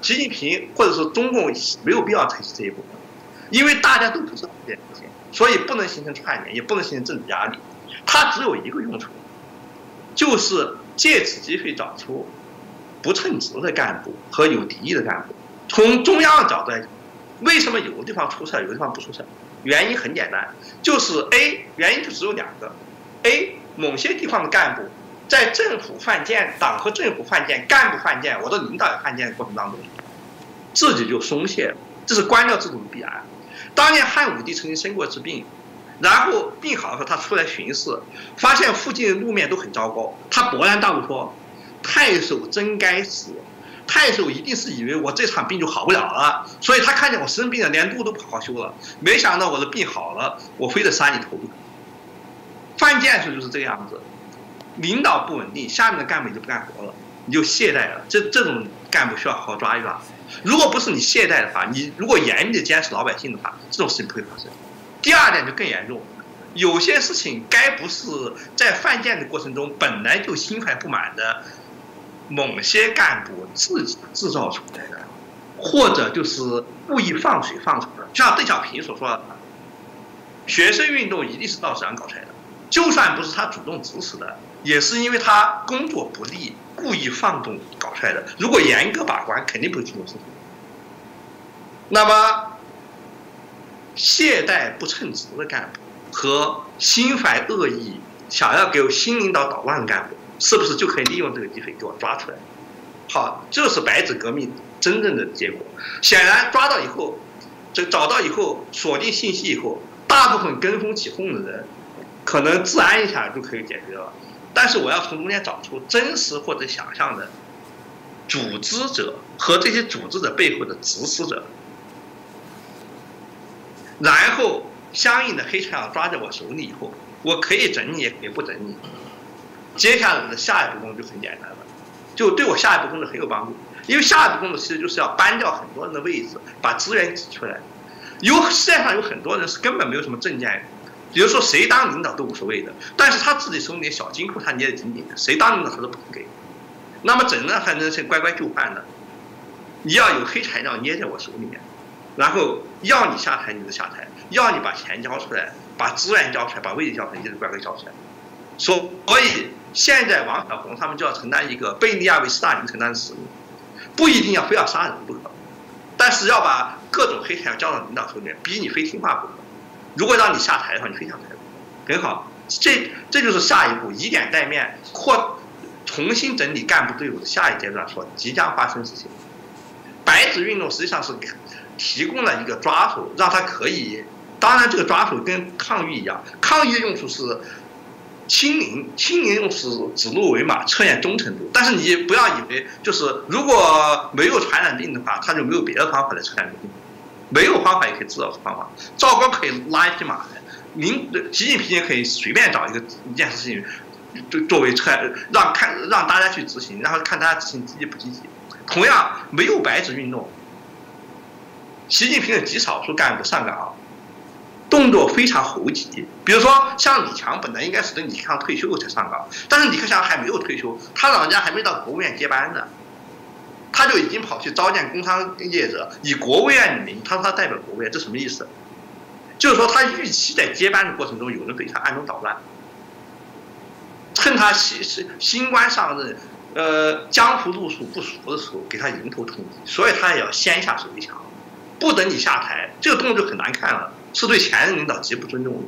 习近平或者是中共没有必要采取这一步，因为大家都不知道这件事情，所以不能形成串联，也不能形成政治压力。它只有一个用处，就是借此机会找出。不称职的干部和有敌意的干部，从中央的角度来讲，为什么有的地方出事有的地方不出事原因很简单，就是 A 原因就只有两个：A 某些地方的干部在政府犯贱、党和政府犯贱、干部犯贱、我的领导也犯贱的过程当中，自己就松懈了，这是官僚制度的必然。当年汉武帝曾经生过一次病，然后病好的时候，他出来巡视，发现附近的路面都很糟糕，他勃然大怒说。太守真该死，太守一定是以为我这场病就好不了了，所以他看见我生病了，连路都不好修了。没想到我的病好了，我非得杀你头。犯贱时就是这个样子，领导不稳定，下面的干部就不干活了，你就懈怠了。这这种干部需要好好抓一抓。如果不是你懈怠的话，你如果严密的监视老百姓的话，这种事情不会发生。第二点就更严重，有些事情该不是在犯贱的过程中本来就心怀不满的。某些干部自己制造出来的，或者就是故意放水放出来的，像邓小平所说的，学生运动一定是赵紫阳搞出来的，就算不是他主动指使的，也是因为他工作不力，故意放纵搞出来的。如果严格把关，肯定不会出这种事情。那么，懈怠不称职的干部和心怀恶意，想要给新领导捣乱的干部。是不是就可以利用这个机会给我抓出来？好，这是白纸革命真正的结果。显然抓到以后，这找到以后锁定信息以后，大部分跟风起哄的人，可能治安一下就可以解决了。但是我要从中间找出真实或者想象的组织者和这些组织者背后的指使者，然后相应的黑材料抓在我手里以后，我可以整你，也可以不整你。接下来的下一步工作就很简单了，就对我下一步工作很有帮助。因为下一步工作其实就是要搬掉很多人的位置，把资源挤出来。有世界上有很多人是根本没有什么证件，比如说谁当领导都无所谓的，但是他自己手里小金库他捏得紧紧的，谁当领导他都不肯给。那么怎样才能是乖乖就范呢？你要有黑材料捏在我手里面，然后要你下台你就下台，要你把钱交出来，把资源交出来，把位置交出来，你就乖乖交出来。所所以。现在王小红他们就要承担一个贝利亚为斯大林承担的使命，不一定要非要杀人不可，但是要把各种黑材料交到领导手里面，逼你非听话不可。如果让你下台的话，你非下台，很好。这这就是下一步以点带面扩，重新整理干部队伍的下一阶段所即将发生事情。白纸运动实际上是提供了一个抓手，让他可以。当然，这个抓手跟抗议一样，抗议的用处是清零，清零用是指鹿为马，测验忠诚度。但是你不要以为就是如果没有传染病的话，他就没有别的方法来传染病。没有方法也可以制造出方法。赵高可以拉一匹马来，您习近平也可以随便找一个一件事情，就作为测让看让大家去执行，然后看大家执行积极不积极。同样，没有白纸运动，习近平的极少数干部上岗，动作非常猴急。比如说，像李强，本来应该是等李克强退休才上岗，但是李克强还没有退休，他老人家还没到国务院接班呢。他就已经跑去召见工商业者，以国务院的名，他说他代表国务院，这什么意思？就是说他预期在接班的过程中有人对他暗中捣乱，趁他新新新官上任，呃，江湖路数不熟的时候，给他迎头痛击，所以他也要先下手为强，不等你下台，这个动作就很难看了，是对前任领导极不尊重的。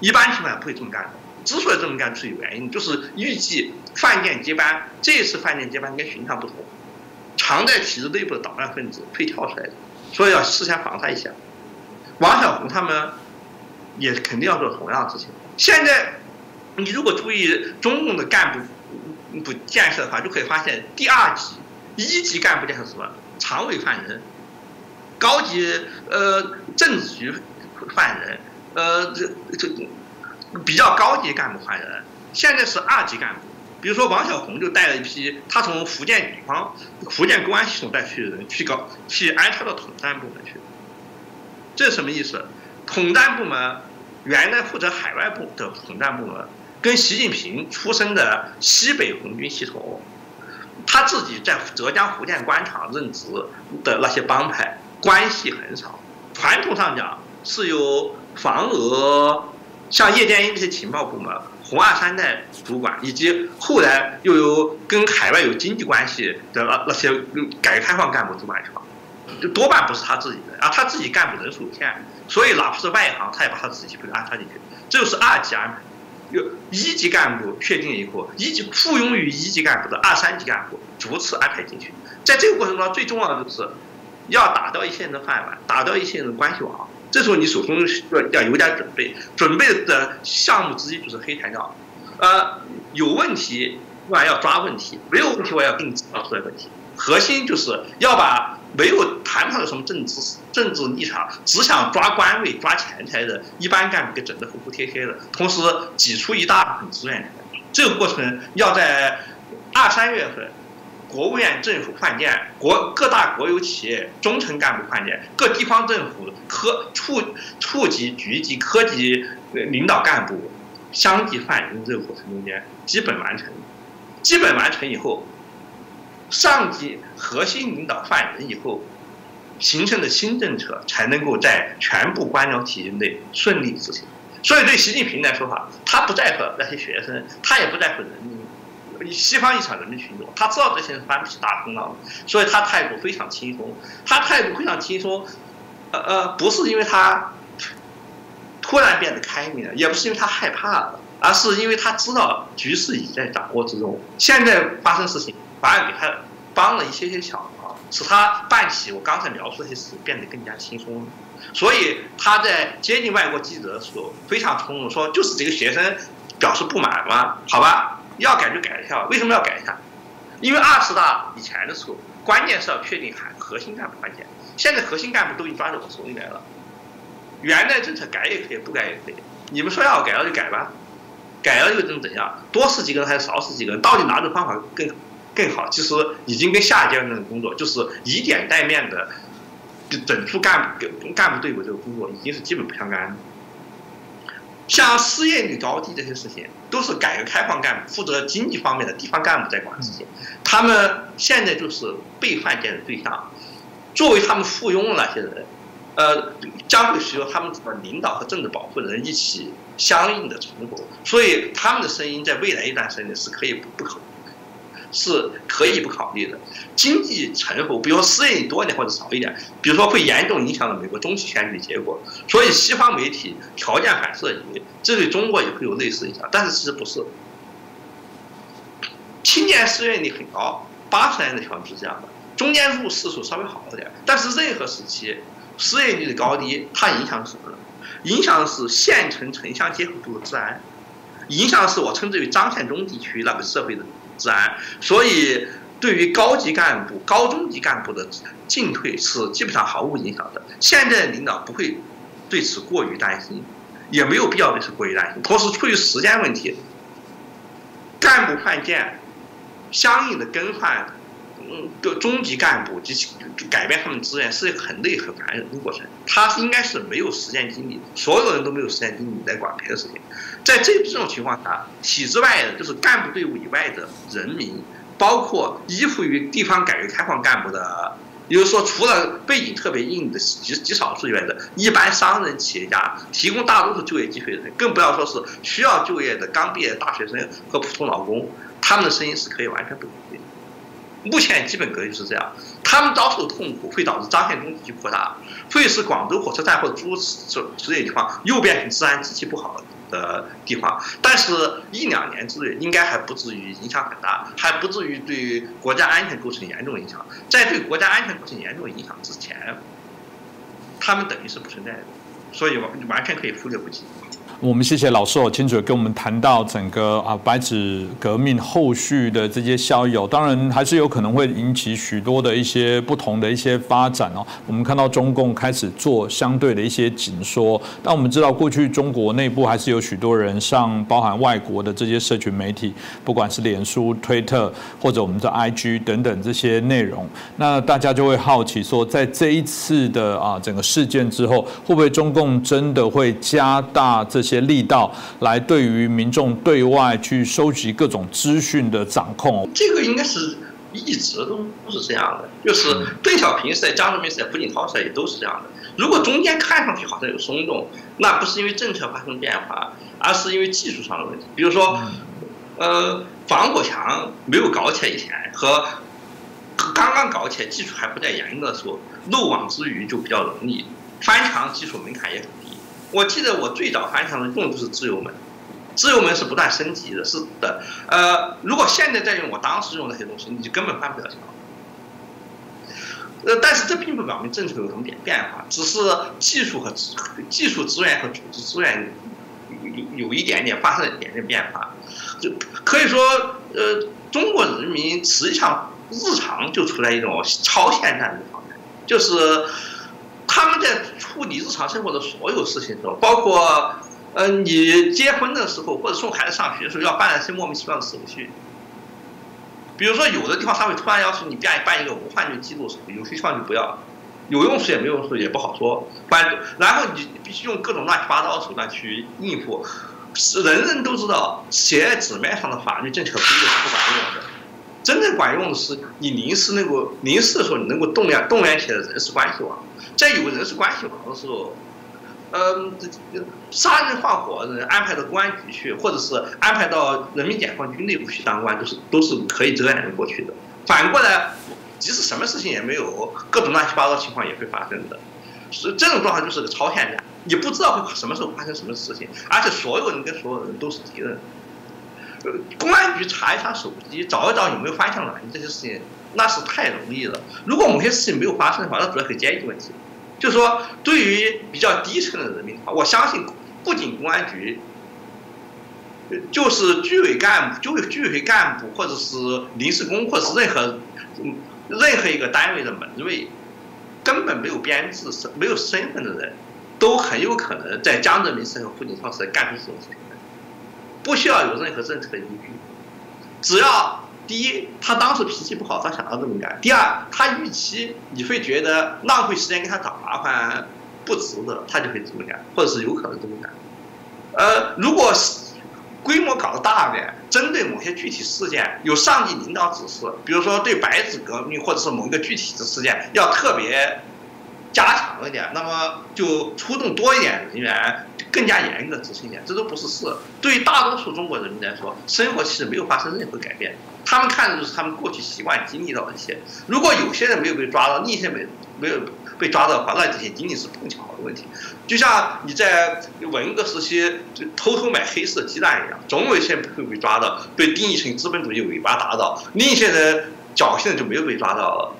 一般情况下不会这么干的，之所以这么干是有原因，就是预计饭店接班，这次饭店接班跟寻常不同。藏在体制内部的捣乱分子会跳出来的，所以要事先防他一下。王小红他们也肯定要做同样的事情。现在你如果注意中共的干部不建设的话，就可以发现第二级、一级干部建设什么？常委犯人、高级呃政治局犯人，呃这这比较高级干部犯人，现在是二级干部。比如说王小红就带了一批他从福建警方、福建公安系统带去的人去搞，去安插到统战部门去。这是什么意思？统战部门原来负责海外部的统战部门，跟习近平出身的西北红军系统，他自己在浙江福建官场任职的那些帮派关系很少。传统上讲是由防俄，像叶剑英这些情报部门。红二三代主管，以及后来又有跟海外有经济关系的那那些改革开放干部主管去了，就多半不是他自己的，而他自己干部人数有限，所以哪怕是外行，他也把他自己部安插进去。这就是二级安排，有一级干部确定以后，一级附庸于一级干部的二三级干部逐次安排进去。在这个过程中，最重要的就是要打掉一些人的饭碗，打掉一些人的关系网。这时候你手中要要有点准备，准备的项目之一就是黑材料，呃，有问题我要抓问题，没有问题我要给你制造出来问题。核心就是要把没有谈不上什么政治政治立场，只想抓官位抓钱财的一般干部给整得服服帖帖的，同时挤出一大部分资源。这个过程要在二三月份。国务院政府换届，国各大国有企业中层干部换届，各地方政府科处处级局级科级领导干部相继换人，这个过程中间基本完成。基本完成以后，上级核心领导换人以后，形成的新政策才能够在全部官僚体系内顺利执行。所以对习近平来说哈，他不在乎那些学生，他也不在乎人民。西方一场人民群众，他知道这些人翻不起大风浪，所以他态度非常轻松。他态度非常轻松，呃呃，不是因为他突然变得开明了，也不是因为他害怕了，而是因为他知道局势已在掌握之中。现在发生事情，反而给他帮了一些些小忙，使他办起我刚才描述那些事变得更加轻松。所以他在接近外国记者的时候非常从容，说就是这个学生表示不满嘛，好吧。要改就改一下，为什么要改一下？因为二十大以前的时候，关键是要确定核核心干部关键。现在核心干部都已经抓在我手里来了，原来政策改也可以，不改也可以。你们说要改了就改吧，改了又能怎样？多死几个人还是少死几个人？到底哪种方法更更好？其实已经跟下阶段的工作，就是以点带面的整出干部干部队伍这个工作，已经是基本不相干。像失业率高低这些事情，都是改革开放干部负责经济方面的地方干部在管事情。他们现在就是被犯贱的对象，作为他们附庸的那些人，呃，将会需要他们的领导和政治保护人一起相应的成果。所以他们的声音在未来一段时间是可以不可。是可以不考虑的。经济成否，比如说失业率多一点或者少一点，比如说会严重影响到美国中期选举的结果。所以西方媒体条件反射以为这对中国也会有类似影响，但是其实不是。青年失业率很高，八十年的条件是这样的，中间入市数稍微好一点，但是任何时期失业率的高低，它影响什么呢？影响的是县城城乡结合部的治安。影响的是我称之为张献忠地区那个社会的治安，所以对于高级干部、高中级干部的进退是基本上毫无影响的。现在领导不会对此过于担心，也没有必要对此过于担心。同时，出于时间问题，干部换届，相应的更换。嗯，就中级干部及其改变他们资源是一个很累很烦人的过程，他应该是没有时间精力，所有人都没有时间精力来管别的事情。在这这种情况下，体制外的，就是干部队伍以外的人民，包括依附于地方改革开放干部的，也就是说，除了背景特别硬的极极少数以外的一般商人、企业家，提供大多数就业机会的人，更不要说是需要就业的刚毕业的大学生和普通劳工，他们的声音是可以完全被否定。目前基本格局是这样，他们遭受的痛苦会导致张献忠地区扩大，会使广州火车站或者诸如此这些地方又变成治安极其不好的地方。但是，一两年之内应该还不至于影响很大，还不至于对国家安全构成严重影响。在对国家安全构成严重影响之前，他们等于是不存在的，所以完完全可以忽略不计。我们谢谢老师哦，清楚跟我们谈到整个啊白纸革命后续的这些效益哦，当然还是有可能会引起许多的一些不同的一些发展哦。我们看到中共开始做相对的一些紧缩，但我们知道过去中国内部还是有许多人上包含外国的这些社群媒体，不管是脸书、推特或者我们的 IG 等等这些内容，那大家就会好奇说，在这一次的啊整个事件之后，会不会中共真的会加大这些？些力道来对于民众对外去收集各种资讯的掌控，这个应该是一直都都是这样的。就是邓小平时代、江泽民时代、胡锦涛时代也都是这样的。如果中间看上去好像有松动，那不是因为政策发生变化，而是因为技术上的问题。比如说，呃，防火墙没有搞起来以前和刚刚搞起来，技术还不太严格的时候，漏网之鱼就比较容易，翻墙技术门槛也。我记得我最早翻墙的用的是自由门，自由门是不断升级的，是的。呃，如果现在再用我当时用那些东西，你就根本翻不了墙。呃，但是这并不表明政策有什么变变化，只是技术和技术资源和组织资源有有一点点发生了一点点变化。就可以说，呃，中国人民实际上日常就处在一种超现代的状态，就是。他们在处理日常生活的所有事情中，包括，呃，你结婚的时候或者送孩子上学的时候要办一些莫名其妙的手续，比如说有的地方他会突然要求你办办一个无犯罪记录手续，有些地方就不要，有用处也没用处也不好说，反然后你必须用各种乱七八糟的手段去应付，是人人都知道写在纸面上的法律政策规定是不管用的，真正管用的是你临时能够临时的时候你能够动员动员起来的人事关系网。在有人事关系网的时候，嗯，杀人放火的人安排到公安局去，或者是安排到人民解放军内部去当官，都是都是可以遮掩过去的。反过来，即使什么事情也没有，各种乱七八糟情况也会发生的。是这种状况就是个超现代，你不知道会什么时候发生什么事情，而且所有人跟所有人都是敌人。公安局查一查手机，找一找有没有翻墙软件，这些事情那是太容易了。如果某些事情没有发生的话，那主要很尖一个问题。就是说，对于比较低层的人民的话，我相信，不仅公安局，就是居委干部、就居委会干部，或者是临时工，或者是任何任何一个单位的门卫，根本没有编制、没有身份的人，都很有可能在江泽民时代和胡锦涛时代干出这种事情来，不需要有任何政策的依据，只要。第一，他当时脾气不好，他想要这么干；第二，他预期你会觉得浪费时间给他找麻烦不值得，他就会这么干，或者是有可能这么干。呃，如果是规模搞得大点，针对某些具体事件，有上级领导指示，比如说对白纸革命或者是某一个具体的事件要特别加强一点，那么就出动多一点人员，更加严格执行一点，这都不是事。对于大多数中国人民来说，生活其实没有发生任何改变，他们看的就是他们过去习惯经历到的一些。如果有些人没有被抓到，另一些没没有被抓到的话，那这些仅仅是碰巧的问题。就像你在文革时期偷偷买黑色鸡蛋一样，总有一些人会被抓到，被定义成资本主义尾巴打倒；另一些人侥幸的就没有被抓到。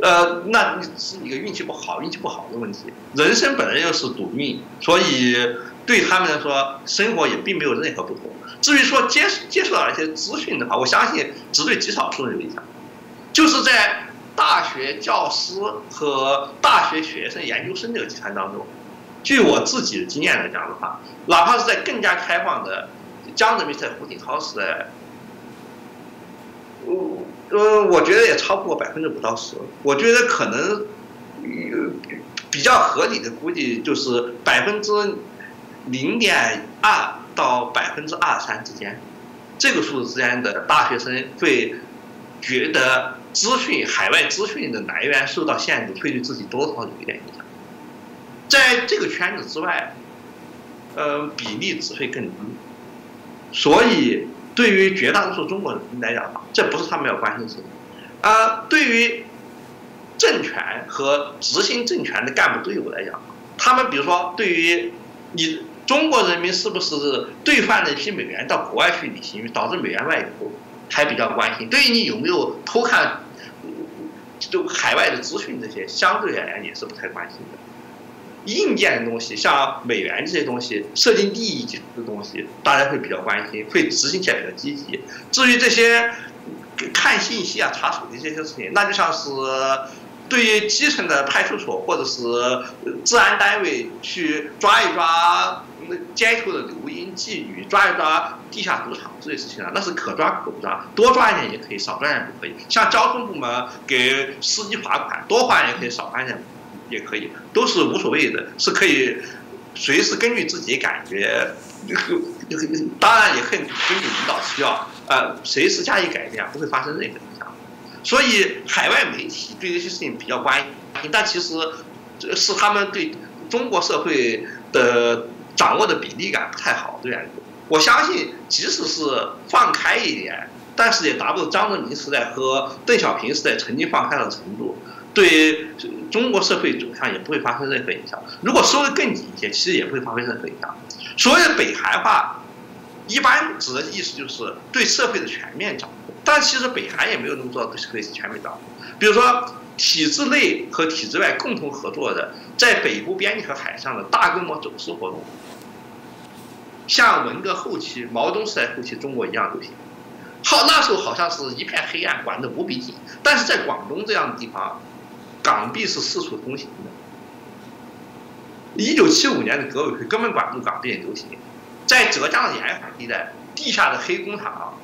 呃，那是一个运气不好、运气不好的问题。人生本来就是赌运，所以对他们来说，生活也并没有任何不同。至于说接接触到一些资讯的话，我相信只对极少数人有影响。就是在大学教师和大学学生、研究生这个集团当中，据我自己的经验来讲的话，哪怕是在更加开放的江泽民在胡锦涛时代，我。呃，我觉得也超不过百分之五到十。我觉得可能，比较合理的估计就是百分之零点二到百分之二三之间，这个数字之间的大学生会觉得资讯海外资讯的来源受到限制，会对自己多少有一点影响。在这个圈子之外，呃，比例只会更低，所以。对于绝大多数中国人来讲，这不是他们要关心的事情。啊，对于政权和执行政权的干部队伍来讲，他们比如说，对于你中国人民是不是兑换了一批美元到国外去旅行，导致美元外流，还比较关心。对于你有没有偷看就海外的资讯这些，相对而言也是不太关心的。硬件的东西，像美元这些东西，设定利益的东西，大家会比较关心，会执行起来比较积极。至于这些看信息啊、查手机这些事情，那就像是对于基层的派出所或者是治安单位去抓一抓那街头的流音妓女，抓一抓地下赌场这些事情啊，那是可抓可不抓，多抓一点也可以，少抓一点不可以。像交通部门给司机罚款，多罚点也可以，少罚一点。也可以，都是无所谓的，是可以随时根据自己感觉，当然也可以根据领导需要，呃，随时加以改变，不会发生任何影响。所以海外媒体对这些事情比较关心，但其实是他们对中国社会的掌握的比例感不太好的缘故。我相信，即使是放开一点，但是也达不到张泽民时代和邓小平时代曾经放开的程度。对中国社会走向也不会发生任何影响。如果收的更紧一些，其实也不会发生任何影响。所谓的北韩化，一般指的意思就是对社会的全面掌控。但其实北韩也没有那么做到对社会全面掌控。比如说，体制内和体制外共同合作的，在北部边境和海上的大规模走私活动，像文革后期、毛泽东时代后期中国一样流行。好，那时候好像是一片黑暗，管得无比紧。但是在广东这样的地方。港币是四处通行的。一九七五年的革委会根本管不住港币的流行，在浙江的沿海地带，地下的黑工厂，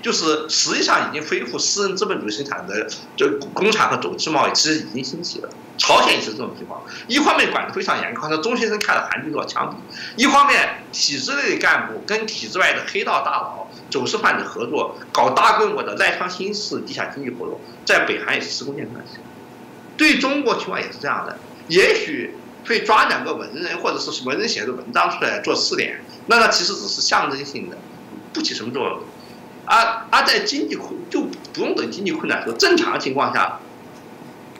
就是实际上已经恢复私人资本主义生产的这工厂和走私贸易，其实已经兴起了。朝鲜也是这种情况，一方面管得非常严，靠着中学生看了韩剧都要枪毙；一方面体制内的干部跟体制外的黑道大佬、走私贩子合作，搞大规模的赖昌星式地下经济活动，在北韩也是司空见惯。对中国情况也是这样的，也许会抓两个文人或者是文人写的文章出来做试点，那它其实只是象征性的，不起什么作用。而而在经济困就不用等经济困难时候，正常情况下，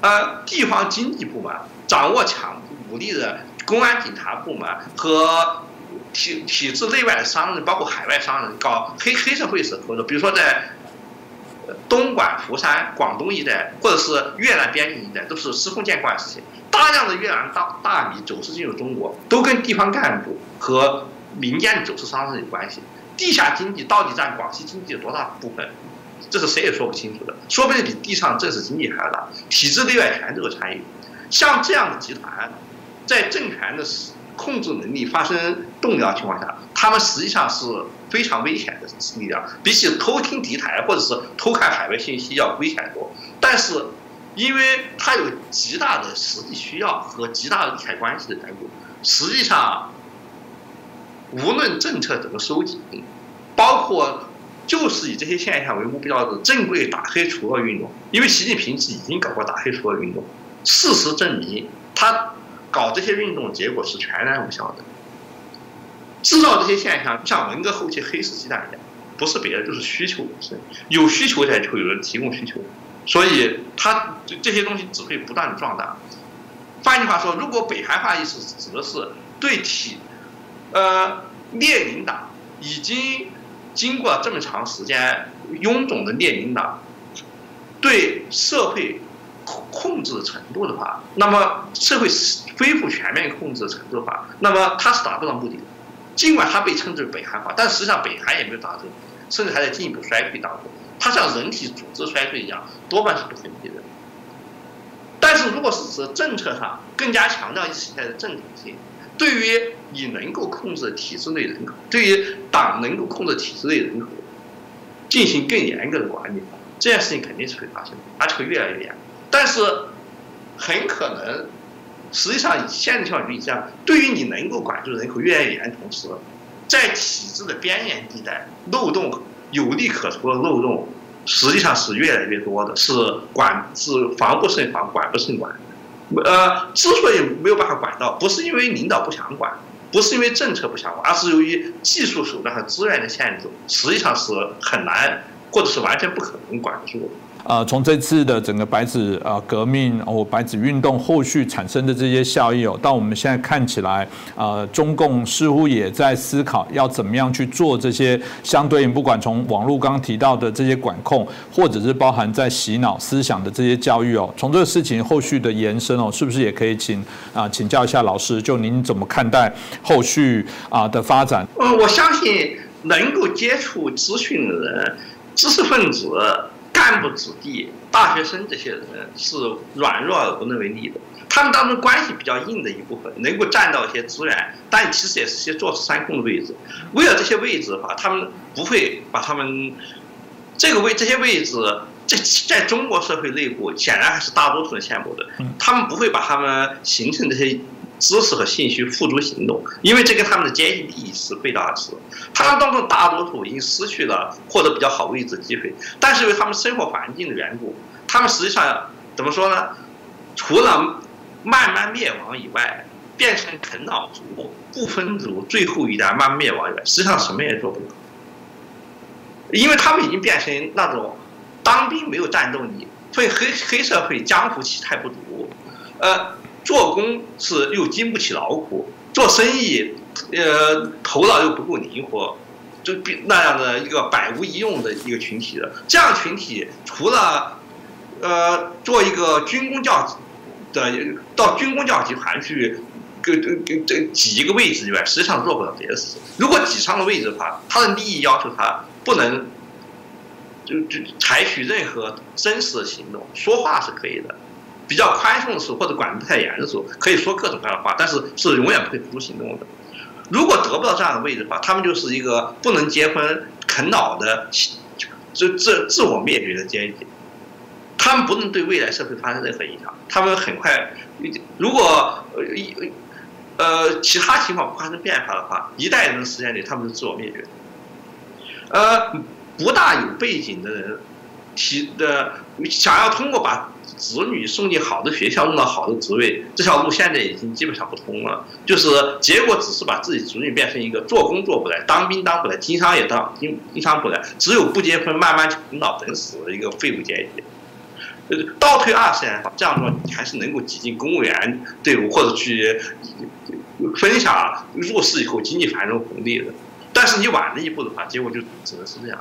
呃，地方经济部门掌握强武力的公安警察部门和体体制内外的商人，包括海外商人搞黑黑社会式合作，比如说在。东莞、佛山、广东一带，或者是越南边境一带，都是司空见惯的事情。大量的越南大大米走私进入中国，都跟地方干部和民间的走私商人有关系。地下经济到底占广西经济的多大部分，这是谁也说不清楚的。说不定比地上正式经济还要大，体制内外全都有参与。像这样的集团，在政权的控制能力发生动摇情况下，他们实际上是。非常危险的力量，比起偷听敌台或者是偷看海外信息要危险多。但是，因为他有极大的实际需要和极大的利害关系的缘故，实际上，无论政策怎么收紧，包括就是以这些现象为目标的正规打黑除恶运动，因为习近平是已经搞过打黑除恶运动，事实证明他搞这些运动结果是全然无效的。制造这些现象，像文革后期黑市鸡蛋一样，不是别的，就是需求本身。有需求才会有人提供需求，所以他这些东西只会不断的壮大。换句话说，如果北韩化意识指的是对体，呃，列宁党已经经过这么长时间臃肿的列宁党对社会控制程度的话，那么社会恢复全面控制程度的话，那么它是达不到目的的。尽管它被称之为北韩化，但实际上北韩也没有达成，甚至还在进一步衰退当中。它像人体组织衰退一样，多半是不分批的。但是如果是指政策上更加强调意识形态的正统性，对于你能够控制体制内人口，对于党能够控制体制内人口进行更严格的管理，这件事情肯定是会发生的，而且会越来越严。但是很可能。实际上，以现在情况这样，对于你能够管住人口越来越严，同时，在体制的边缘地带，漏洞有利可图的漏洞，实际上是越来越多的，是管是防不胜防，管不胜管。呃，之所以没有办法管到，不是因为领导不想管，不是因为政策不想管，而是由于技术手段和资源的限制，实际上是很难，或者是完全不可能管住。呃，从这次的整个白纸呃革命哦白纸运动后续产生的这些效益哦，到我们现在看起来，呃，中共似乎也在思考要怎么样去做这些相对应，不管从网络刚刚提到的这些管控，或者是包含在洗脑思想的这些教育哦，从这个事情后续的延伸哦，是不是也可以请啊请教一下老师，就您怎么看待后续啊的发展？呃，我相信能够接触资讯的人，知识分子。干部子弟、大学生这些人是软弱而无能为力的，他们当中关系比较硬的一部分，能够占到一些资源，但其实也是些坐吃山空的位置。为了这些位置的话，他们不会把他们这个位这些位置在在中国社会内部显然还是大多数人羡慕的，他们不会把他们形成这些。知识和信息付诸行动，因为这跟他们的阶级利益是背道而驰。他们当中大多数已经失去了获得比较好位置的机会，但是因为他们生活环境的缘故，他们实际上怎么说呢？除了慢慢灭亡以外，变成啃老族、不分族最后一代慢慢灭亡以外，实际上什么也做不了，因为他们已经变成那种当兵没有战斗力，对黑黑社会江湖气太不足，呃。做工是又经不起劳苦，做生意，呃，头脑又不够灵活，就比那样的一个百无一用的一个群体的。这样群体除了，呃，做一个军工教的到军工教集团去，给给给挤一个位置以外，实际上做不了别的事。如果挤上了位置的话，他的利益要求他不能，就就采取任何真实的行动，说话是可以的。比较宽松的时候，或者管不太严的时候，可以说各种各样的话，但是是永远不会付诸行动的。如果得不到这样的位置的话，他们就是一个不能结婚、啃老的，自自自我灭绝的阶级。他们不能对未来社会发生任何影响。他们很快，如果呃呃其他情况不发生变化的话，一代人的时间里，他们是自我灭绝的。呃，不大有背景的人提的想要通过把。子女送进好的学校，弄到好的职位，这条路现在已经基本上不通了。就是结果只是把自己子女变成一个做工做不来、当兵当不来、经商也当经经商不来，只有不结婚、慢慢啃老等死的一个废物阶级。呃，倒退二十年，这样做你还是能够挤进公务员队伍，或者去分享入世以后经济繁荣红利的。但是你晚了一步的话，结果就只能是这样。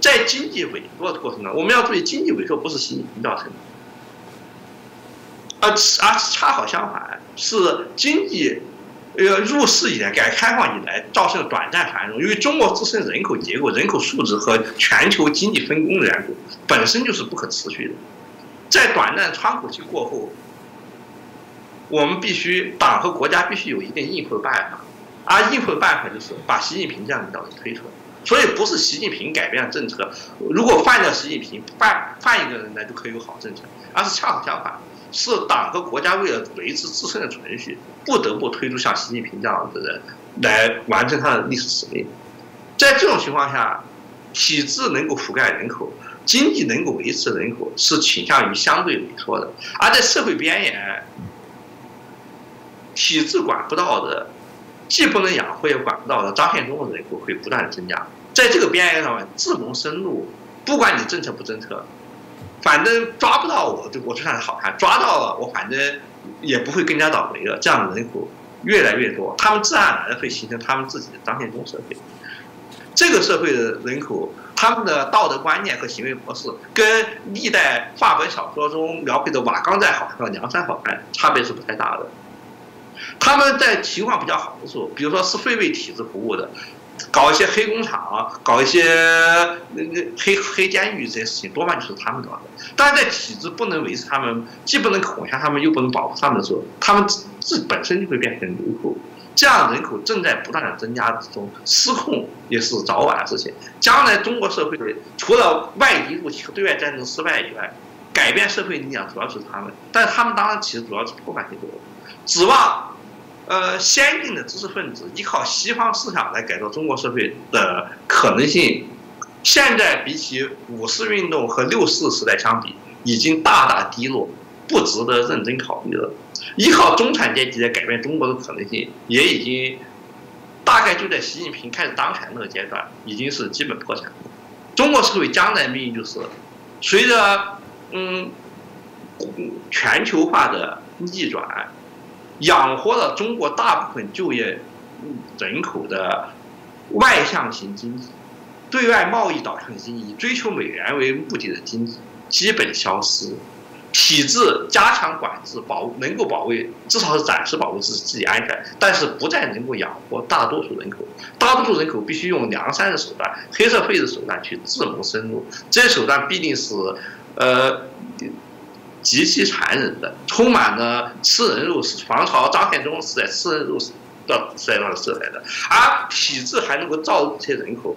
在经济萎缩的过程中，我们要注意，经济萎缩不是心理造成的。而而恰好相反，是经济，呃，入世以来、改革开放以来造成的短暂繁荣。因为中国自身人口结构、人口素质和全球经济分工的缘故，本身就是不可持续的。在短暂窗口期过后，我们必须党和国家必须有一定应付的办法，而应付的办法就是把习近平这样的领导人推出来。所以不是习近平改变了政策，如果换掉习近平，换换一个人来就可以有好政策，而是恰好相反。是党和国家为了维持自身的存续，不得不推出像习近平这样的人来完成他的历史使命。在这种情况下，体制能够覆盖人口，经济能够维持人口，是倾向于相对萎缩的；而在社会边缘，体制管不到的，既不能养活也管不到的张献忠的人口会不断的增加。在这个边缘上面，自谋生路，不管你政策不政策，反正抓不到我，就我就算是好汉；抓到了，我反正也不会更加倒霉了。这样的人口越来越多，他们自然而然会形成他们自己的张献忠社会。这个社会的人口，他们的道德观念和行为模式，跟历代话本小说中描绘的瓦岗寨好汉和梁山好汉差别是不太大的。他们在情况比较好的时候，比如说是会为体制服务的，搞一些黑工厂，搞一些那那黑黑监狱这些事情，多半就是他们搞的。但是在体制不能维持他们，既不能恐吓他们，又不能保护他们的时候，他们自自本身就会变成流口。这样人口正在不断的增加之中，失控也是早晚的事情。将来中国社会除了外敌入侵和对外战争失败以外，改变社会力量主要是他们，但是他们当然其实主要是破坏性多。指望，呃，先进的知识分子依靠西方思想来改造中国社会的可能性，现在比起五四运动和六四时代相比，已经大大低落，不值得认真考虑了。依靠中产阶级来改变中国的可能性，也已经大概就在习近平开始当权那个阶段，已经是基本破产。中国社会将来命运就是，随着嗯全球化的逆转。养活了中国大部分就业人口的外向型经济，对外贸易导向经济，以追求美元为目的的经济基本消失，体制加强管制，保能够保卫，至少是暂时保卫自自己安全，但是不再能够养活大多数人口，大多数人口必须用梁山的手段、黑社会的手段去自谋生路，这些手段必定是，呃。极其残忍的，充满了吃人肉是皇朝张献忠是在吃人肉的时代的色彩的，而体制还能够造这些人口，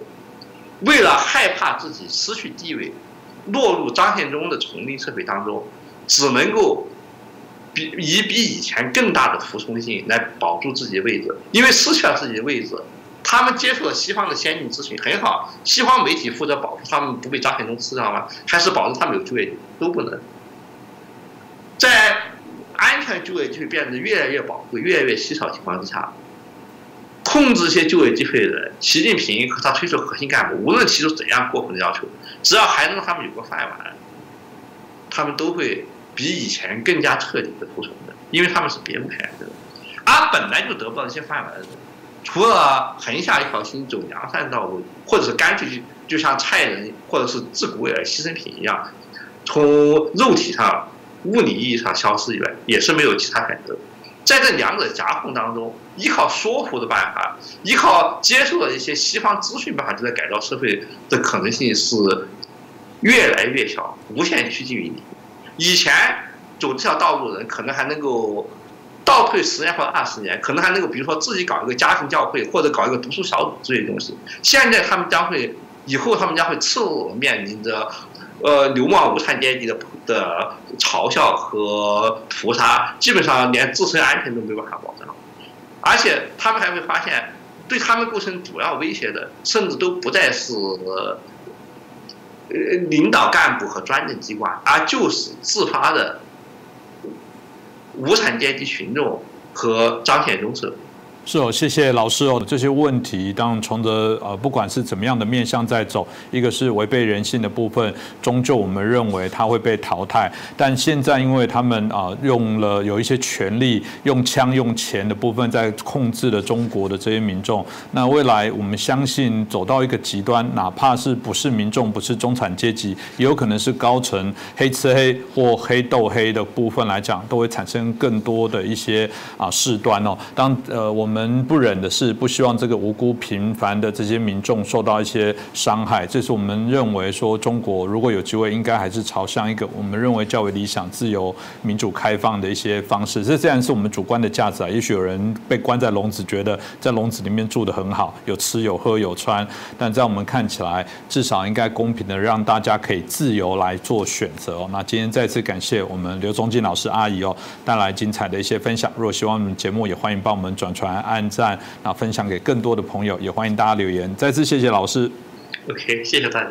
为了害怕自己失去地位，落入张献忠的丛林社会当中，只能够比以比以前更大的服从性来保住自己的位置，因为失去了自己的位置，他们接触了西方的先进资讯很好，西方媒体负责保护他们不被张献忠吃掉吗？还是保证他们有就业都不能。在安全就业机会变得越来越宝贵、越来越稀少情况之下，控制一些就业机会的人，习近平和他推出核心干部，无论提出怎样过分的要求，只要还能让他们有个饭碗，他们都会比以前更加彻底的服从的，因为他们是别无选择。而本来就得不到一些饭碗的人，除了横下一条心走良善道路，或者是干脆就就像菜人或者是自古以来牺牲品一样，从肉体上。物理意义上消失以外，也是没有其他选择。在这两者夹缝当中，依靠说服的办法，依靠接受的一些西方资讯办法，就在改造社会的可能性是越来越小，无限趋近于零。以前走这条道路的人，可能还能够倒退十年或者二十年，可能还能够，比如说自己搞一个家庭教会，或者搞一个读书小组这些东西。现在他们将会，以后他们将会赤裸裸面临着。呃，流氓无产阶级的的嘲笑和屠杀，基本上连自身安全都没办法保障，而且他们还会发现，对他们构成主要威胁的，甚至都不再是呃领导干部和专政机关，而就是自发的无产阶级群众和张献忠社会。是哦，谢谢老师哦。这些问题，当从着呃，不管是怎么样的面向在走，一个是违背人性的部分，终究我们认为它会被淘汰。但现在，因为他们啊用了有一些权力，用枪用钱的部分在控制了中国的这些民众。那未来我们相信走到一个极端，哪怕是不是民众，不是中产阶级，也有可能是高层黑吃黑或黑斗黑的部分来讲，都会产生更多的一些啊事端哦。当呃我们。我们不忍的是，不希望这个无辜平凡的这些民众受到一些伤害。这是我们认为说，中国如果有机会，应该还是朝向一个我们认为较为理想、自由、民主、开放的一些方式。这虽然是我们主观的价值啊，也许有人被关在笼子，觉得在笼子里面住得很好，有吃有喝有穿。但在我们看起来，至少应该公平的让大家可以自由来做选择。那今天再次感谢我们刘忠进老师阿姨哦，带来精彩的一些分享。如果希望我们节目，也欢迎帮我们转传。按赞，那分享给更多的朋友，也欢迎大家留言。再次谢谢老师。OK，谢谢大家。